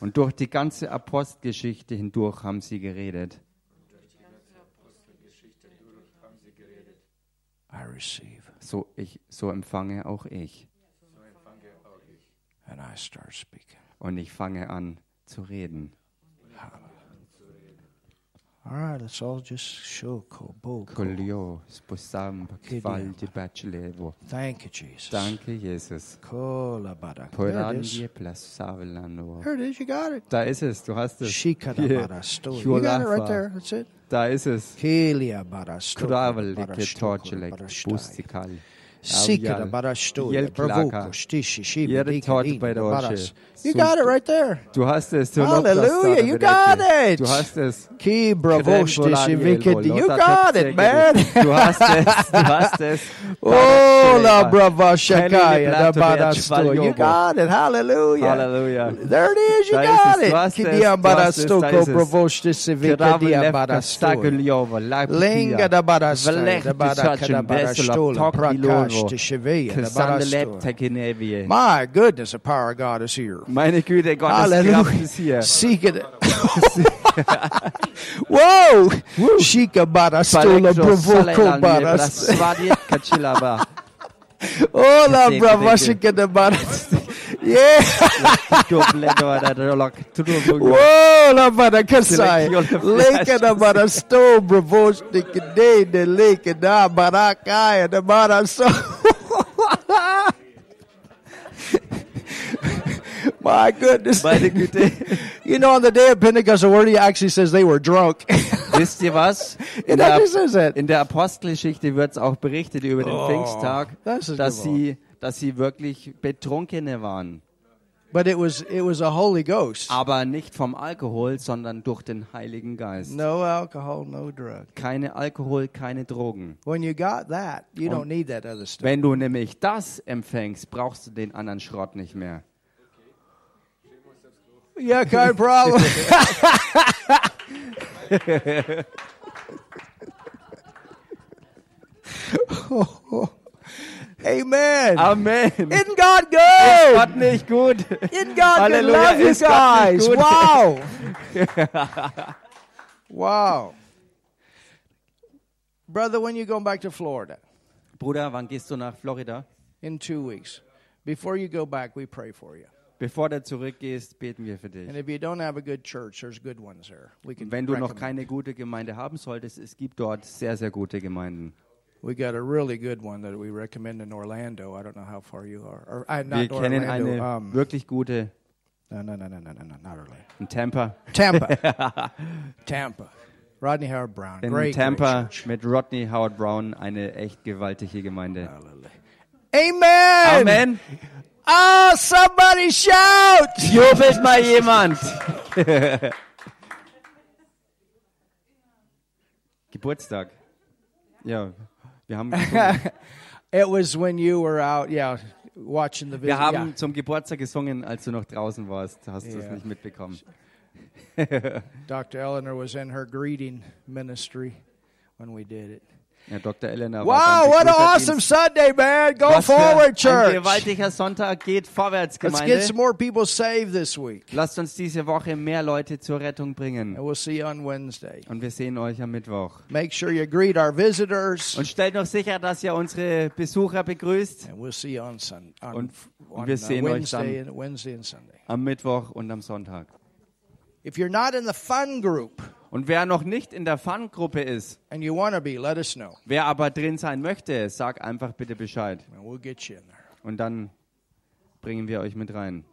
Und durch die ganze Apostelgeschichte hindurch haben sie geredet. I receive. So, ich, so empfange auch ich. And I start speaking. Und ich fange an zu reden. All right, let's all just show Kobo. Kolio, sposam, kval di bacelevo. Thank you, Jesus. Danke, Jesus. Kola bada. There it is. Porandie plassavelano. There it is. You got it. Da ist es, du hast es. Shikada Hier. bada story. You got it right there. That's it. Da ist es. Kilia bada story. Kravel, bada ke story, torchelek, bada stai. bustikal. Sikada Avial. bada story. Jel Bravuko, klaka. stishi, shiba, Jere dika, tot dina, bei der bada. Oche. You So- got it right there. Du hast es. Du Hallelujah, you got it. Du hast es. Ki bravosti Krembolaniel, sivikidi. You Lota got it, Tepsegedi. man. Du hast es. Du [laughs] hast es. Oh, la brava Kenny shakaya da Plato bada Vert sto. You Schvaljovo. got it. Hallelujah. Halleluja. There it is. You Da ist got es, it. du hast es, Kidia du bada hast es, sto da ko ist es. bravosti sivikidi bada sto. Staguljovo, Linga da bada sto. Velech Da bada Tsachen, kada bada Vesela, sto. Tokilova, Prakash to Shivia. Da bada sto. Tekinevie. My goodness, the power of God is here. Meine Güte, Gott, Hallelujah. das hier. Seeking. Wow! Chica barastola provoco baras. Hola brava chica de baras. Yeah. Whoa! para kasai. Lake na barasto bravos de de lake na barakai na barasto. My goodness. Meine [laughs] Güte. You know, on the day of Pentecost, the word actually says they were drunk. [laughs] Wisst ihr was? In der, in der Apostelgeschichte wird es auch berichtet über den Oh, Pfingsttag, dass sie, dass sie wirklich Betrunkene waren. But it was it was a Holy Ghost. Aber nicht vom Alkohol, sondern durch den Heiligen Geist. No alcohol, no drug. Keine Alkohol, keine Drogen. When you got that, you don't need that other stuff. Wenn du nämlich das empfängst, brauchst du den anderen Schrott nicht mehr. Yeah, kein problem. [laughs] [laughs] Amen. Amen. Isn't God Ist good? Gott nicht gut? Isn't God good? Halleluja, Love you ist Gott nicht guys. Wow. [laughs] wow. Brother, when you going back to Florida? Bruder, wann gehst du nach Florida? In two weeks. Before you go back, we pray for you. Bevor du zurückgehst, beten wir für dich. Can Wenn du noch keine gute Gemeinde haben solltest, es gibt dort sehr, sehr gute Gemeinden. We got a really good one that we recommend in Orlando. I don't know how far you are. Or, not Wir kennen Orlando. eine wirklich gute no, no, no, no, no, no, no, not Orlando. in Tampa. Tampa. [laughs] Tampa. Rodney Howard Brown. In great, Tampa great mit Rodney Howard Brown eine echt gewaltige Gemeinde. Amen. Amen. Oh, somebody shout. Jubelt mal jemand. [laughs] Geburtstag. Ja, wir haben. [laughs] It was when you were out, yeah, watching the video. wir haben zum Geburtstag gesungen, als du noch draußen warst. Hast du es nicht mitbekommen? [laughs] Dr. Eleanor was in her greeting ministry when we did it. Ja, Dr. Elena Wow, what an awesome Sunday, man. Go Was forward, Ein church. gewaltiger Sonntag geht vorwärts, Let's get Gemeinde. some more people saved this week. Lasst uns diese Woche mehr Leute zur Rettung bringen. And we'll see you on Wednesday. Und wir sehen euch am Mittwoch. Make sure you greet our visitors. Und stellt noch sicher, dass ihr unsere Besucher begrüßt And we'll see you on, sun, on, Und wir uh, sehen euch and, Wednesday and Sunday. am Mittwoch und am Sonntag. If you're not in the fun group, Und wer noch nicht in der Fun-Gruppe ist, and you want to be, let us know, wer aber drin sein möchte, sag einfach bitte Bescheid. and we'll get you in there. Und dann bringen wir euch mit rein.